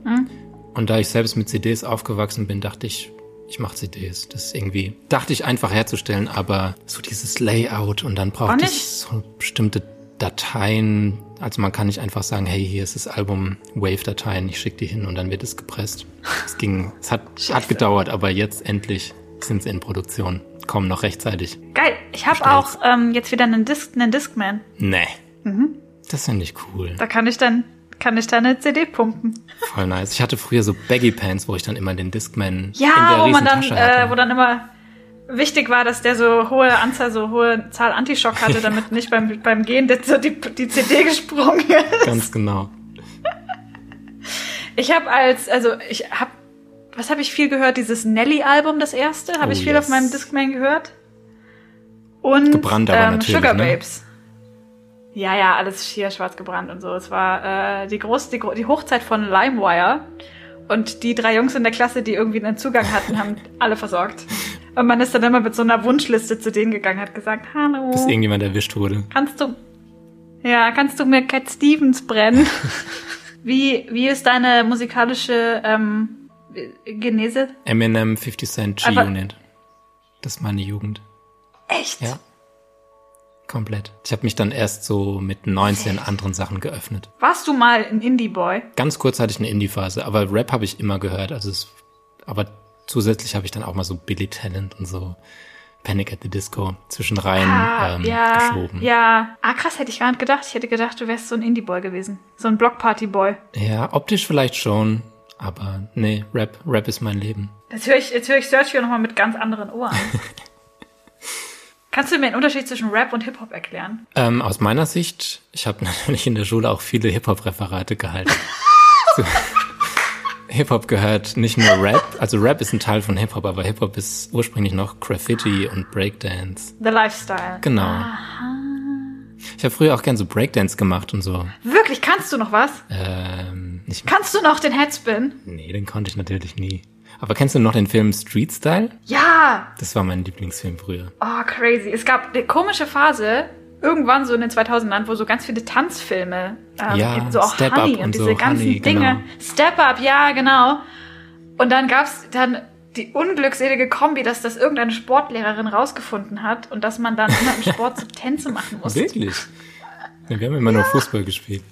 Und da ich selbst mit CDs aufgewachsen bin, dachte ich, ich mache CDs. Das ist irgendwie, dachte ich einfach herzustellen, aber so dieses Layout und dann Auch braucht nicht? es so bestimmte Dateien. Also man kann nicht einfach sagen, hey, hier ist das Album Wave-Dateien, ich schicke die hin und dann wird es gepresst. Es ging, es hat, hat gedauert, aber jetzt endlich sind sie in Produktion. Kommen noch rechtzeitig. Geil. Ich habe auch ähm, jetzt wieder einen, Disc, einen Discman. Nee. Mhm. Das finde ich cool. Da kann ich dann, kann ich dann eine CD pumpen. Voll nice. Ich hatte früher so Baggy Pants, wo ich dann immer den Discman in Ja, der wo man dann, hatte. äh, wo dann immer wichtig war, dass der so hohe Anzahl, so hohe Zahl Antischock hatte, damit nicht beim, beim Gehen die, die, die CD gesprungen ist. Ganz genau. Ich habe als, also ich habe, was habe ich viel gehört? Dieses Nelly-Album, das erste, habe Oh, ich viel yes. auf meinem Discman gehört. Und Gebrannt aber ähm, natürlich, Sugar ne? Babes. Ja, ja, alles hier schwarz gebrannt und so. Es war äh, die, groß, die, die Hochzeit von LimeWire. Und die drei Jungs in der Klasse, die irgendwie einen Zugang hatten, haben alle versorgt. Und man ist dann immer mit so einer Wunschliste zu denen gegangen, hat gesagt, hallo, Bis irgendjemand erwischt wurde. kannst du, ja, kannst du mir Cat Stevens brennen? wie, wie ist deine musikalische ähm, Genese? Eminem 50 Cent G-Unit. Das ist meine Jugend. Echt? Ja. Komplett. Ich habe mich dann erst so mit 19 anderen Sachen geöffnet. Warst du mal ein Indie-Boy? Ganz kurz hatte ich eine Indie-Phase, aber Rap habe ich immer gehört. Also es, aber zusätzlich habe ich dann auch mal so Billy Talent und so Panic at the Disco zwischen Reihen Ah, ähm, ja, geschoben. ja. Ah, krass, hätte ich gar nicht gedacht. Ich hätte gedacht, du wärst so ein Indie-Boy gewesen. So ein Blockparty-Boy. Ja, optisch vielleicht schon, aber nee, Rap, Rap ist mein Leben. Jetzt höre ich, jetzt höre ich Sergio nochmal mit ganz anderen Ohren. Kannst du mir den Unterschied zwischen Rap und Hip-Hop erklären? Ähm, aus meiner Sicht, ich habe natürlich in der Schule auch viele Hip-Hop-Referate gehalten. Hip-Hop gehört nicht nur Rap, also Rap ist ein Teil von Hip-Hop, aber Hip-Hop ist ursprünglich noch Graffiti und Breakdance. The Lifestyle. Genau. Ich habe früher auch gern so Breakdance gemacht und so. Wirklich, kannst du noch was? Ähm, nicht, Kannst du noch den Headspin? nee, den konnte ich natürlich nie. Aber kennst du noch den Film Street Style? Ja! Das war mein Lieblingsfilm früher. Oh, crazy. Es gab eine komische Phase, irgendwann so in den 2000ern, wo so ganz viele Tanzfilme, ähm, Ja, so auch Step Honey und, diese so, ganzen Honey, Dinge. genau. Step Up, ja, genau. Und dann gab's dann die unglückselige Kombi, dass das irgendeine Sportlehrerin rausgefunden hat und dass man dann immer im Sport so Tänze machen musste. Wirklich? Ja, Wir haben immer nur Fußball gespielt.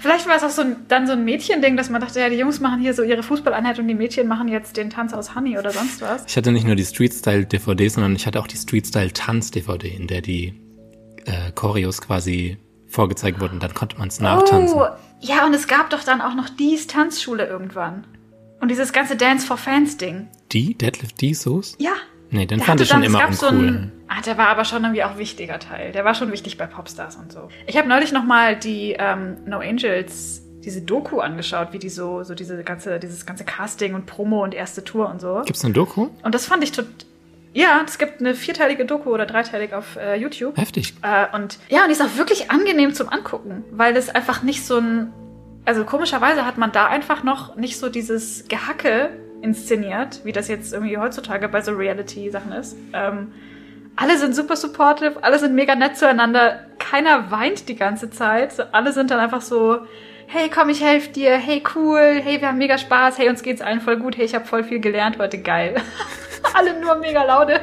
Vielleicht war es auch so ein, dann so ein Mädchending, dass man dachte, ja, die Jungs machen hier so ihre Fußballeinheit und die Mädchen machen jetzt den Tanz aus Honey oder sonst was. Ich hatte nicht nur die Street-Style-DVD, sondern ich hatte auch die Street-Style-Tanz-DVD, in der die äh, Choreos quasi vorgezeigt wurden. Dann konnte man es nachtanzen. Oh, ja, und es gab doch dann auch noch Dies Tanzschule irgendwann. Und dieses ganze Dance for Fans Ding. Die? Deadlift D, Soos? Ja. Nee, den Der fand ich schon dann- immer gab so uncool. ein- ah, der war aber schon irgendwie auch wichtiger Teil. Der war schon wichtig bei Popstars und so. Ich habe neulich noch mal die ähm, No Angels diese Doku angeschaut, wie die so so diese ganze dieses ganze Casting und Promo und erste Tour und so. Gibt's eine Doku? Und das fand ich tot ja, es gibt eine vierteilige Doku oder dreiteilig auf äh, YouTube. Heftig. Äh, und ja, und die ist auch wirklich angenehm zum Angucken, weil es einfach nicht so ein. Also komischerweise hat man da einfach noch nicht so dieses Gehacke inszeniert, wie das jetzt irgendwie heutzutage bei so Reality-Sachen ist. Ähm, alle sind super supportive, alle sind mega nett zueinander, keiner weint die ganze Zeit. So, alle sind dann einfach so, hey, komm, ich helfe dir, hey, cool, hey, wir haben mega Spaß, hey, uns geht's allen voll gut, hey, ich habe voll viel gelernt heute, geil. alle nur mega Laune.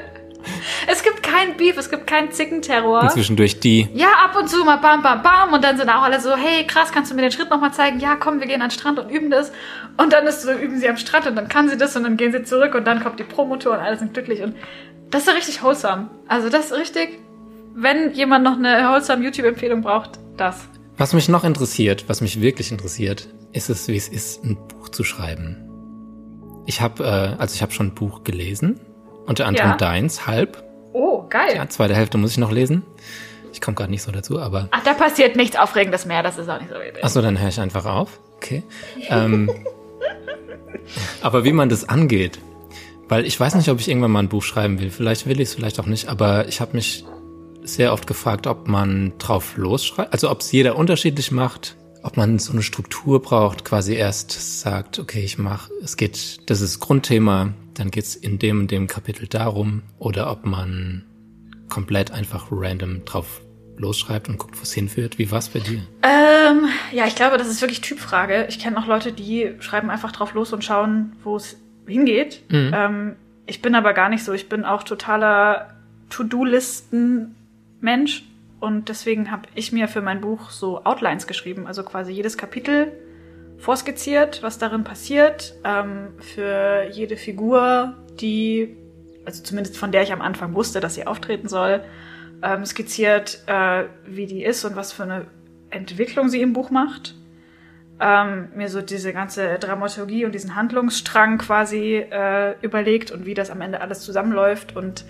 Es gibt keinen Beef, es gibt keinen Zickenterror. Und zwischendurch die. Ja, ab und zu mal bam, bam, bam. Und dann sind auch alle so, hey, krass, kannst du mir den Schritt nochmal zeigen? Ja, komm, wir gehen an den Strand und üben das. Und dann ist so, üben sie am Strand und dann kann sie das und dann gehen sie zurück und dann kommt die Promotour und alle sind glücklich. Und das ist ja richtig wholesome. Also das ist richtig, wenn jemand noch eine wholesome YouTube-Empfehlung braucht, das. Was mich noch interessiert, was mich wirklich interessiert, ist es, wie es ist, ein Buch zu schreiben. Ich habe, äh, also ich habe schon ein Buch gelesen, unter anderem Ja. deins, halb. Oh, geil. Ja, zweite Hälfte muss ich noch lesen. Ich komme gerade nicht so dazu, aber Ach, da passiert nichts Aufregendes mehr, das ist auch nicht so wild. Achso, dann höre ich einfach auf. Okay. Ähm, aber wie man das angeht, weil ich weiß nicht, ob ich irgendwann mal ein Buch schreiben will. Vielleicht will ich es, vielleicht auch nicht, aber ich habe mich sehr oft gefragt, ob man drauf losschreibt, also ob es jeder unterschiedlich macht, ob man so eine Struktur braucht, quasi erst sagt, okay, ich mache, es geht, das ist Grundthema, dann geht's in dem und dem Kapitel darum, oder ob man komplett einfach random drauf losschreibt und guckt, wo es hinführt. Wie war's bei dir? Ähm, ja, ich glaube, das ist wirklich Typfrage. Ich kenne auch Leute, die schreiben einfach drauf los und schauen, wo es hingeht. Mhm. Ähm, ich bin aber gar nicht so. Ich bin auch totaler To-Do-Listen-Mensch. Und deswegen habe ich mir für mein Buch so Outlines geschrieben. Also quasi jedes Kapitel vorskizziert, was darin passiert. Ähm, für jede Figur, die, also zumindest von der ich am Anfang wusste, dass sie auftreten soll, ähm, skizziert, äh, wie die ist und was für eine Entwicklung sie im Buch macht. Ähm, mir so diese ganze Dramaturgie und diesen Handlungsstrang quasi äh, überlegt und wie das am Ende alles zusammenläuft und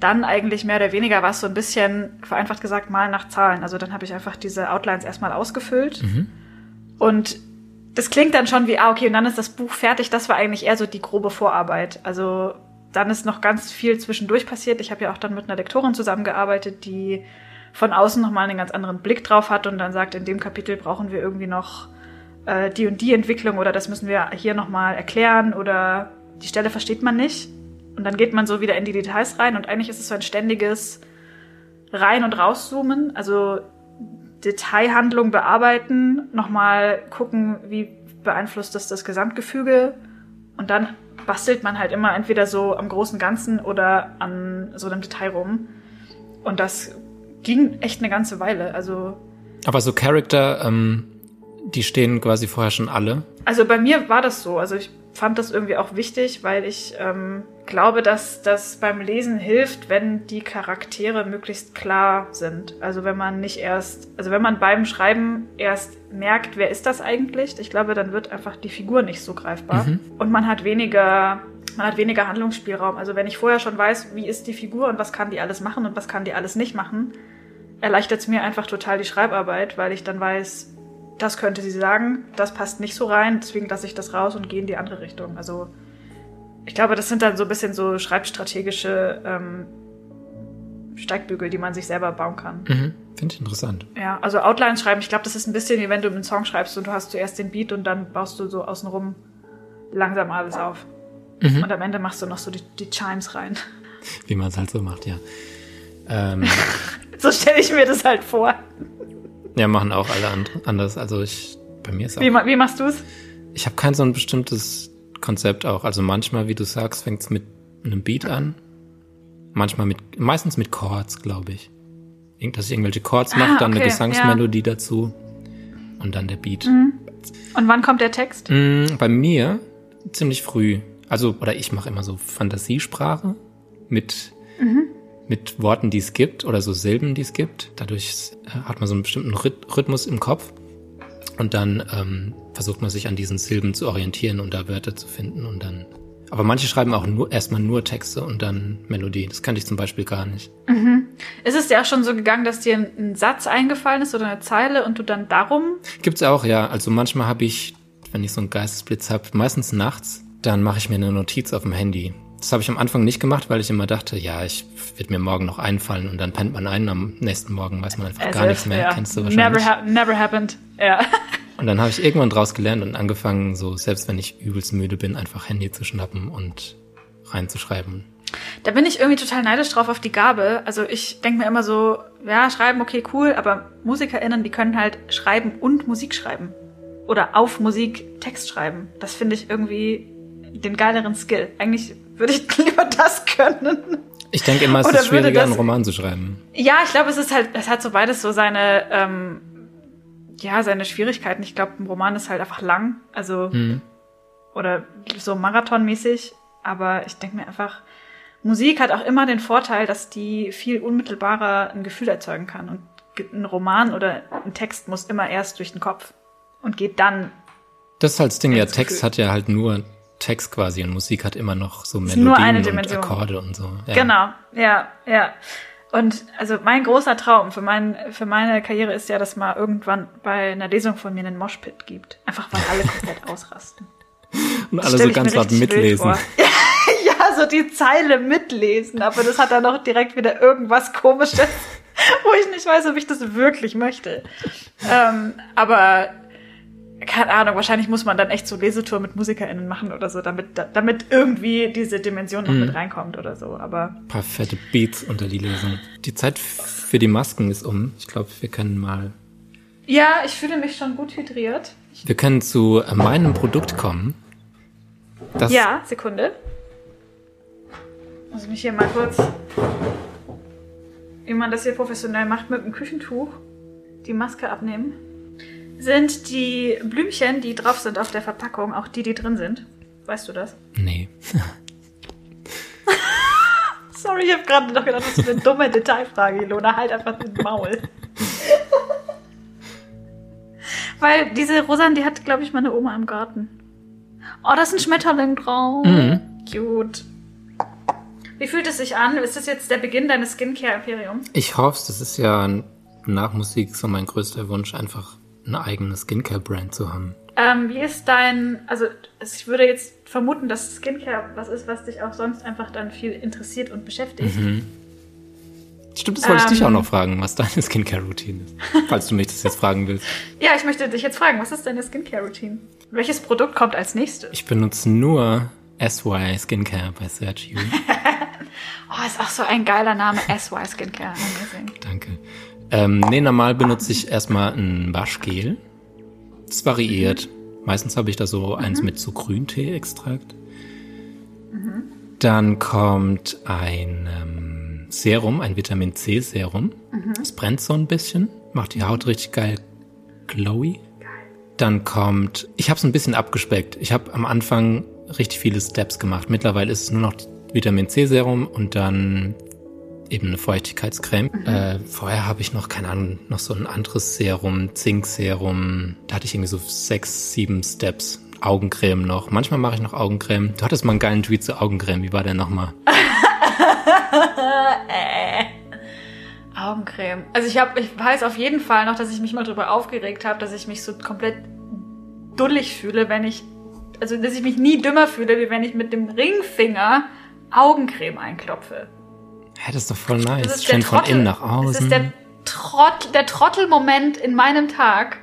dann eigentlich mehr oder weniger war es so ein bisschen, vereinfacht gesagt, mal nach Zahlen. Also dann habe ich einfach diese Outlines erstmal ausgefüllt und das klingt dann schon wie, ah, okay, und dann ist das Buch fertig. Das war eigentlich eher so die grobe Vorarbeit. Also dann ist noch ganz viel zwischendurch passiert. Ich habe ja auch dann mit einer Lektorin zusammengearbeitet, die von außen nochmal einen ganz anderen Blick drauf hat und dann sagt, in dem Kapitel brauchen wir irgendwie noch äh, die und die Entwicklung oder das müssen wir hier nochmal erklären oder die Stelle versteht man nicht. Und dann geht man so wieder in die Details rein und eigentlich ist es so ein ständiges Rein- und Rauszoomen. Also Detailhandlung bearbeiten, nochmal gucken, wie beeinflusst das das Gesamtgefüge und dann bastelt man halt immer entweder so am großen Ganzen oder an so einem Detail rum. Und das ging echt eine ganze Weile. Also, Aber so Charakter, ähm, die stehen quasi vorher schon alle. also bei mir war das so. Also ich fand das irgendwie auch wichtig, weil ich ähm, glaube, dass das beim Lesen hilft, wenn die Charaktere möglichst klar sind. Also wenn man nicht erst, also wenn man beim Schreiben erst merkt, wer ist das eigentlich, ich glaube, dann wird einfach die Figur nicht so greifbar. Und man hat weniger, man hat weniger Handlungsspielraum. Also wenn ich vorher schon weiß, wie ist die Figur und was kann die alles machen und was kann die alles nicht machen, erleichtert es mir einfach total die Schreibarbeit, weil ich dann weiß, das könnte sie sagen, das passt nicht so rein, deswegen lasse ich das raus und gehe in die andere Richtung. Also ich glaube, das sind dann so ein bisschen so schreibstrategische ähm, Steigbügel, die man sich selber bauen kann. Mhm. Finde ich interessant. Ja, also Outlines schreiben, ich glaube, das ist ein bisschen wie wenn du einen Song schreibst und du hast zuerst den Beat und dann baust du so außenrum langsam alles auf. Mhm. Und am Ende machst du noch so die, die Chimes rein. Wie man es halt so macht, ja. Ähm, So stelle ich mir das halt vor. Ja, machen auch alle and anders. Also ich, bei mir ist auch. Wie, wie machst du's? Ich habe kein so ein bestimmtes Konzept auch. Also manchmal, wie du sagst, fängt es mit einem Beat an. Manchmal mit, meistens mit Chords, glaube ich. Irgend- Dass ich irgendwelche Chords mache, Ah, dann eine okay, Gesangsmelodie dazu. und dann der Beat. Mhm. Und wann kommt der Text? Mm, bei mir ziemlich früh. Also, oder ich mache immer so Fantasiesprache mit, Mhm. Mit Worten, die es gibt oder so Silben, die es gibt. Dadurch äh, hat man so einen bestimmten Rhyth- Rhythmus im Kopf. Und dann ähm, versucht man sich an diesen Silben zu orientieren und da Wörter zu finden und dann. Aber manche schreiben auch nur erstmal nur Texte und dann Melodie. Das kannte ich zum Beispiel gar nicht. Ist es dir auch schon so gegangen, dass dir ein, ein Satz eingefallen ist oder eine Zeile und du dann darum Gibt's auch, ja. Also manchmal habe ich, wenn ich so einen Geistesblitz habe, meistens nachts, dann mache ich mir eine Notiz auf dem Handy. Das habe ich am Anfang nicht gemacht, weil ich immer dachte, ja, ich wird mir morgen noch einfallen und dann pennt man ein, am nächsten Morgen weiß man einfach As gar if, nichts mehr, ja. kennst du Never, wahrscheinlich. ha never happened. Ja. Und dann habe ich irgendwann draus gelernt und angefangen, so selbst wenn ich übelst müde bin, einfach Handy zu schnappen und reinzuschreiben. Da bin ich irgendwie total neidisch drauf auf die Gabe. Also ich denke mir immer so, ja, schreiben, okay, cool, aber MusikerInnen, die können halt schreiben und Musik schreiben. Oder auf Musik Text schreiben. Das finde ich irgendwie den geileren Skill. Eigentlich würde ich lieber das können. Ich denke immer, es Oder ist schwieriger, das- einen Roman zu schreiben. Ja, ich glaube, es ist halt, es hat so beides so seine, ähm, ja, seine Schwierigkeiten. Ich glaube, ein Roman ist halt einfach lang. Also, Hm. oder so marathonmäßig. Aber ich denke mir einfach, Musik hat auch immer den Vorteil, dass die viel unmittelbarer ein Gefühl erzeugen kann. Und ein Roman oder ein Text muss immer erst durch den Kopf und geht dann. Das ist halt das Ding, ja, Text Gefühl. hat ja halt nur Text quasi und Musik hat immer noch so Melodien nur eine und. Akkorde und so. Ja. Genau, ja, ja. Und also mein großer Traum für, mein, für meine Karriere ist ja, dass mal irgendwann bei einer Lesung von mir einen Moshpit gibt. Einfach weil alle komplett ausrasten. Und alle so ganz laut mitlesen. ja, so die Zeile mitlesen, aber das hat dann auch direkt wieder irgendwas komisches, wo ich nicht weiß, ob ich das wirklich möchte. Ähm, aber keine Ahnung, wahrscheinlich muss man dann echt so Lesetour mit MusikerInnen machen oder so, damit, damit irgendwie diese Dimension noch Mhm. mit reinkommt oder so. Aber Ein paar fette Beats unter die Lesung. Die Zeit für die Masken ist um. Ich glaube, wir können mal, ja, ich fühle mich schon gut hydriert. wir können zu äh, meinem Produkt kommen. Das, ja, Sekunde. Muss ich mich hier mal kurz, wie man das hier professionell macht, mit dem Küchentuch die Maske abnehmen. Sind die Blümchen, die drauf sind auf der Verpackung, auch die, die drin sind? Weißt du das? Nee. Sorry, ich habe gerade noch gedacht, das ist eine dumme Detailfrage, Ilona. Halt einfach den Maul. Weil diese Rosan, die hat, glaube ich, meine Oma im Garten. Oh, da ist ein Schmetterling drauf. Mhm. Cute. Wie fühlt es sich an? Ist das jetzt der Beginn deines Skincare-Imperiums? Ich hoffe, das ist ja nach Musik so mein größter Wunsch, einfach eine eigene Skincare-Brand zu haben. Ähm, wie ist dein, also ich würde jetzt vermuten, dass Skincare was ist, was dich auch sonst einfach dann viel interessiert und beschäftigt. Mhm. Stimmt, das wollte ich dich Ähm. auch noch fragen, was deine Skincare-Routine ist. Falls du mich das jetzt fragen willst. Ja, ich möchte dich jetzt fragen, was ist deine Skincare-Routine? Welches Produkt kommt als nächstes? Ich benutze nur SY Skincare bei You. Oh, ist auch so ein geiler Name. SY Skincare. Amazing. Danke. Ähm, nee, normal benutze ich erstmal ein Waschgel. Das variiert. Meistens habe ich da so eins mit so Grüntee-Extrakt. Dann kommt ein ähm, Serum, ein Vitamin C-Serum. Das brennt so ein bisschen, macht die Haut richtig geil glowy. Dann kommt, ich habe es ein bisschen abgespeckt. Ich habe am Anfang richtig viele Steps gemacht. Mittlerweile ist es nur noch Vitamin C-Serum und dann eben eine Feuchtigkeitscreme. Äh, vorher habe ich noch, keine Ahnung, noch so ein anderes Serum, Zinkserum. Da hatte ich irgendwie so sechs, sieben Steps. Augencreme noch. Manchmal mache ich noch Augencreme. Du hattest mal einen geilen Tweet zu Augencreme. Wie war der nochmal? äh. Augencreme. Also ich habe, ich weiß auf jeden Fall noch, dass ich mich mal drüber aufgeregt habe, dass ich mich so komplett dullig fühle, wenn ich, also dass ich mich nie dümmer fühle, wie wenn ich mit dem Ringfinger Augencreme einklopfe. Hä, das ist doch voll nice. Das ist Schön von innen nach Das ist außen. der, Trott, der Trottelmoment in meinem Tag,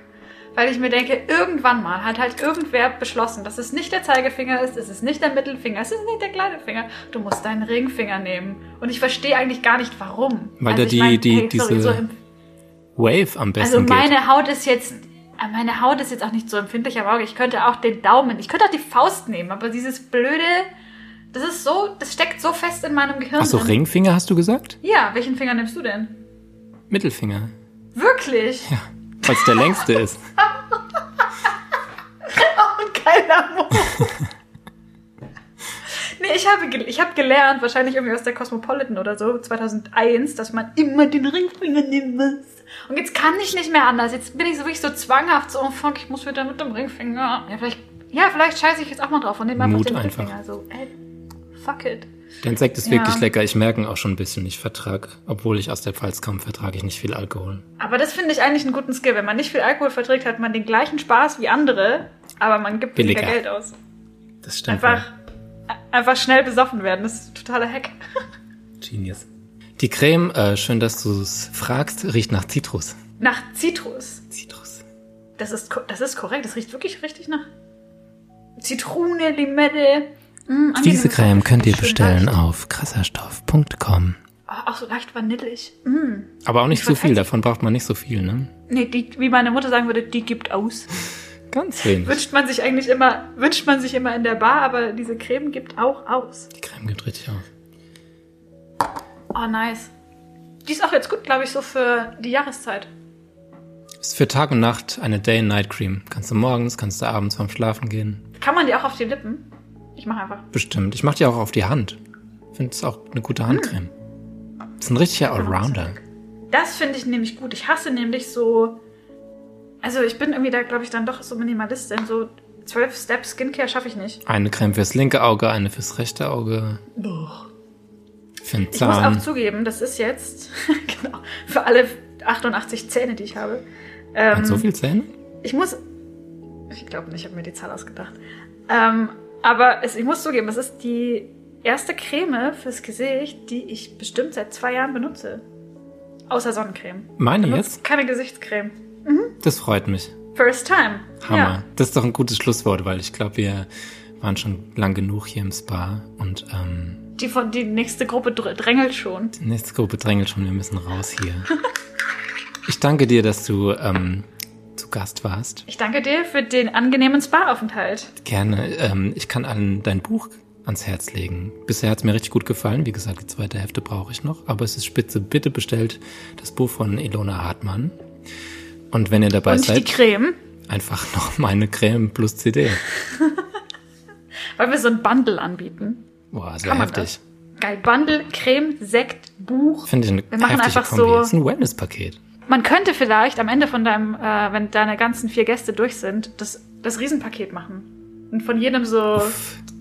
weil ich mir denke, irgendwann mal hat halt irgendwer beschlossen, dass es nicht der Zeigefinger ist, es ist nicht der Mittelfinger, es ist nicht der kleine Finger. Du musst deinen Ringfinger nehmen. Und ich verstehe eigentlich gar nicht, warum. Weil Also da die- mein, die- hey, sorry, diese so Wave am besten also geht. meine Haut ist jetzt, meine Haut ist jetzt auch nicht so empfindlich Auge. Ich könnte auch den Daumen, ich könnte auch die Faust nehmen, aber dieses blöde, das ist so, das steckt so fest in meinem Gehirn. Ach so, drin. Ringfinger hast du gesagt? Ja, welchen Finger nimmst du denn? Mittelfinger. Wirklich? Ja, weil es der längste ist. Dynamo. nee, ich habe, ich habe gelernt, wahrscheinlich irgendwie aus der Cosmopolitan oder so, 2001, dass man immer den Ringfinger nehmen muss. Und jetzt kann ich nicht mehr anders. Jetzt bin ich so wirklich so zwanghaft, so, oh fuck, ich muss wieder mit dem Ringfinger. Ja, vielleicht, ja, vielleicht scheiße ich jetzt auch mal drauf und nehme einfach Mut den einfach. Ringfinger. So, ey, fuck it. Der Insekt ist Ja. wirklich lecker. Ich merke ihn auch schon ein bisschen. Ich vertrage, obwohl ich aus der Pfalz komme, vertrage ich nicht viel Alkohol. Aber das finde ich eigentlich einen guten Skill. Wenn man nicht viel Alkohol verträgt, hat man den gleichen Spaß wie andere, aber man gibt weniger Billiger. Geld aus. Das stimmt. Einfach, einfach schnell besoffen werden. Das ist ein totaler Hack. Genius. Die Creme, äh, schön, dass du es fragst, riecht nach Zitrus. Nach Zitrus. Zitrus. Das ist, das ist korrekt. Das riecht wirklich richtig nach Zitrone, Limette. Mm, Diese. Creme könnt ihr bestellen leicht. auf krasserstoff.com. Auch so leicht vanillig. Mm. Aber auch nicht Ich zu wollte viel, davon braucht man nicht so viel, ne? Nee, die, wie meine Mutter sagen würde, die gibt aus. Ganz wenig. Wünscht man sich eigentlich immer, wünscht man sich immer in der Bar, aber diese Creme gibt auch aus. Die Creme gibt richtig auf. Oh, nice. Die ist auch jetzt gut, glaube ich, so für die Jahreszeit. Ist für Tag und Nacht eine Day-and-Night-Cream. Kannst du morgens, kannst du abends vorm Schlafen gehen. Kann man die auch auf die Lippen? Ich mache einfach. Bestimmt. Ich mache die auch auf die Hand. Finde es auch eine gute Handcreme. Ist ein richtiger Allrounder. Das finde ich nämlich gut. Ich hasse nämlich so. Also ich bin irgendwie da, glaube ich, dann doch so Minimalistin. So zwölf Steps Skincare schaffe ich nicht. Eine Creme fürs linke Auge, eine fürs rechte Auge. Für den Ich muss auch zugeben, das ist jetzt genau für alle 88 Zähne, die ich habe. Ähm, Hat so viel Zähne? Ich muss. Ich glaube nicht, ich habe mir die Zahl ausgedacht. Ähm, aber es, ich muss zugeben, es ist die erste Creme fürs Gesicht, die ich bestimmt seit zwei Jahren benutze. Außer Sonnencreme. Meine jetzt? Keine Gesichtscreme. Das freut mich. First time. Hammer. Ja. Das ist doch ein gutes Schlusswort, weil ich glaube, wir waren schon lang genug hier im Spa und ähm, Die, von, die nächste Gruppe dr drängelt schon. die nächste Gruppe drängelt schon, wir müssen raus hier. ich danke dir, dass du ähm, zu Gast warst. Ich danke dir für den angenehmen Spa-Aufenthalt. Gerne. Ähm, ich kann allen dein Buch ans Herz legen. Bisher hat es mir richtig gut gefallen. Wie gesagt, die zweite Hälfte brauche ich noch. Aber es ist spitze. Bitte bestellt das Buch von Ilona Hartmann. Und wenn ihr dabei Und die seid, Creme. einfach noch meine Creme plus CD. Weil wir so ein Bundle anbieten. Boah, sehr Kann heftig. Geil. Bundle, Creme, Sekt, Buch. Finde ich eine Wir machen einfach Kombi. so- Das ist ein Wellness-Paket. Man könnte vielleicht am Ende von deinem, äh, wenn deine ganzen vier Gäste durch sind, das, das Riesenpaket machen. Und von jedem so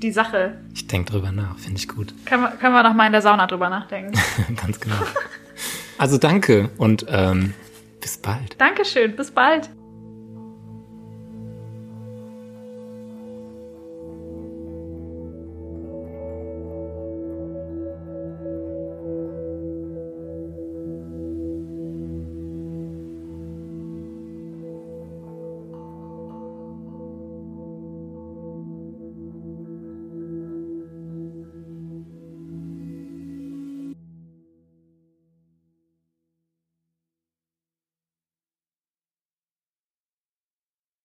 die Sache. Ich denke drüber nach. Finde ich gut. Können wir, können wir noch mal in der Sauna drüber nachdenken. Ganz genau. Also danke und ähm, bis bald. Dankeschön, bis bald.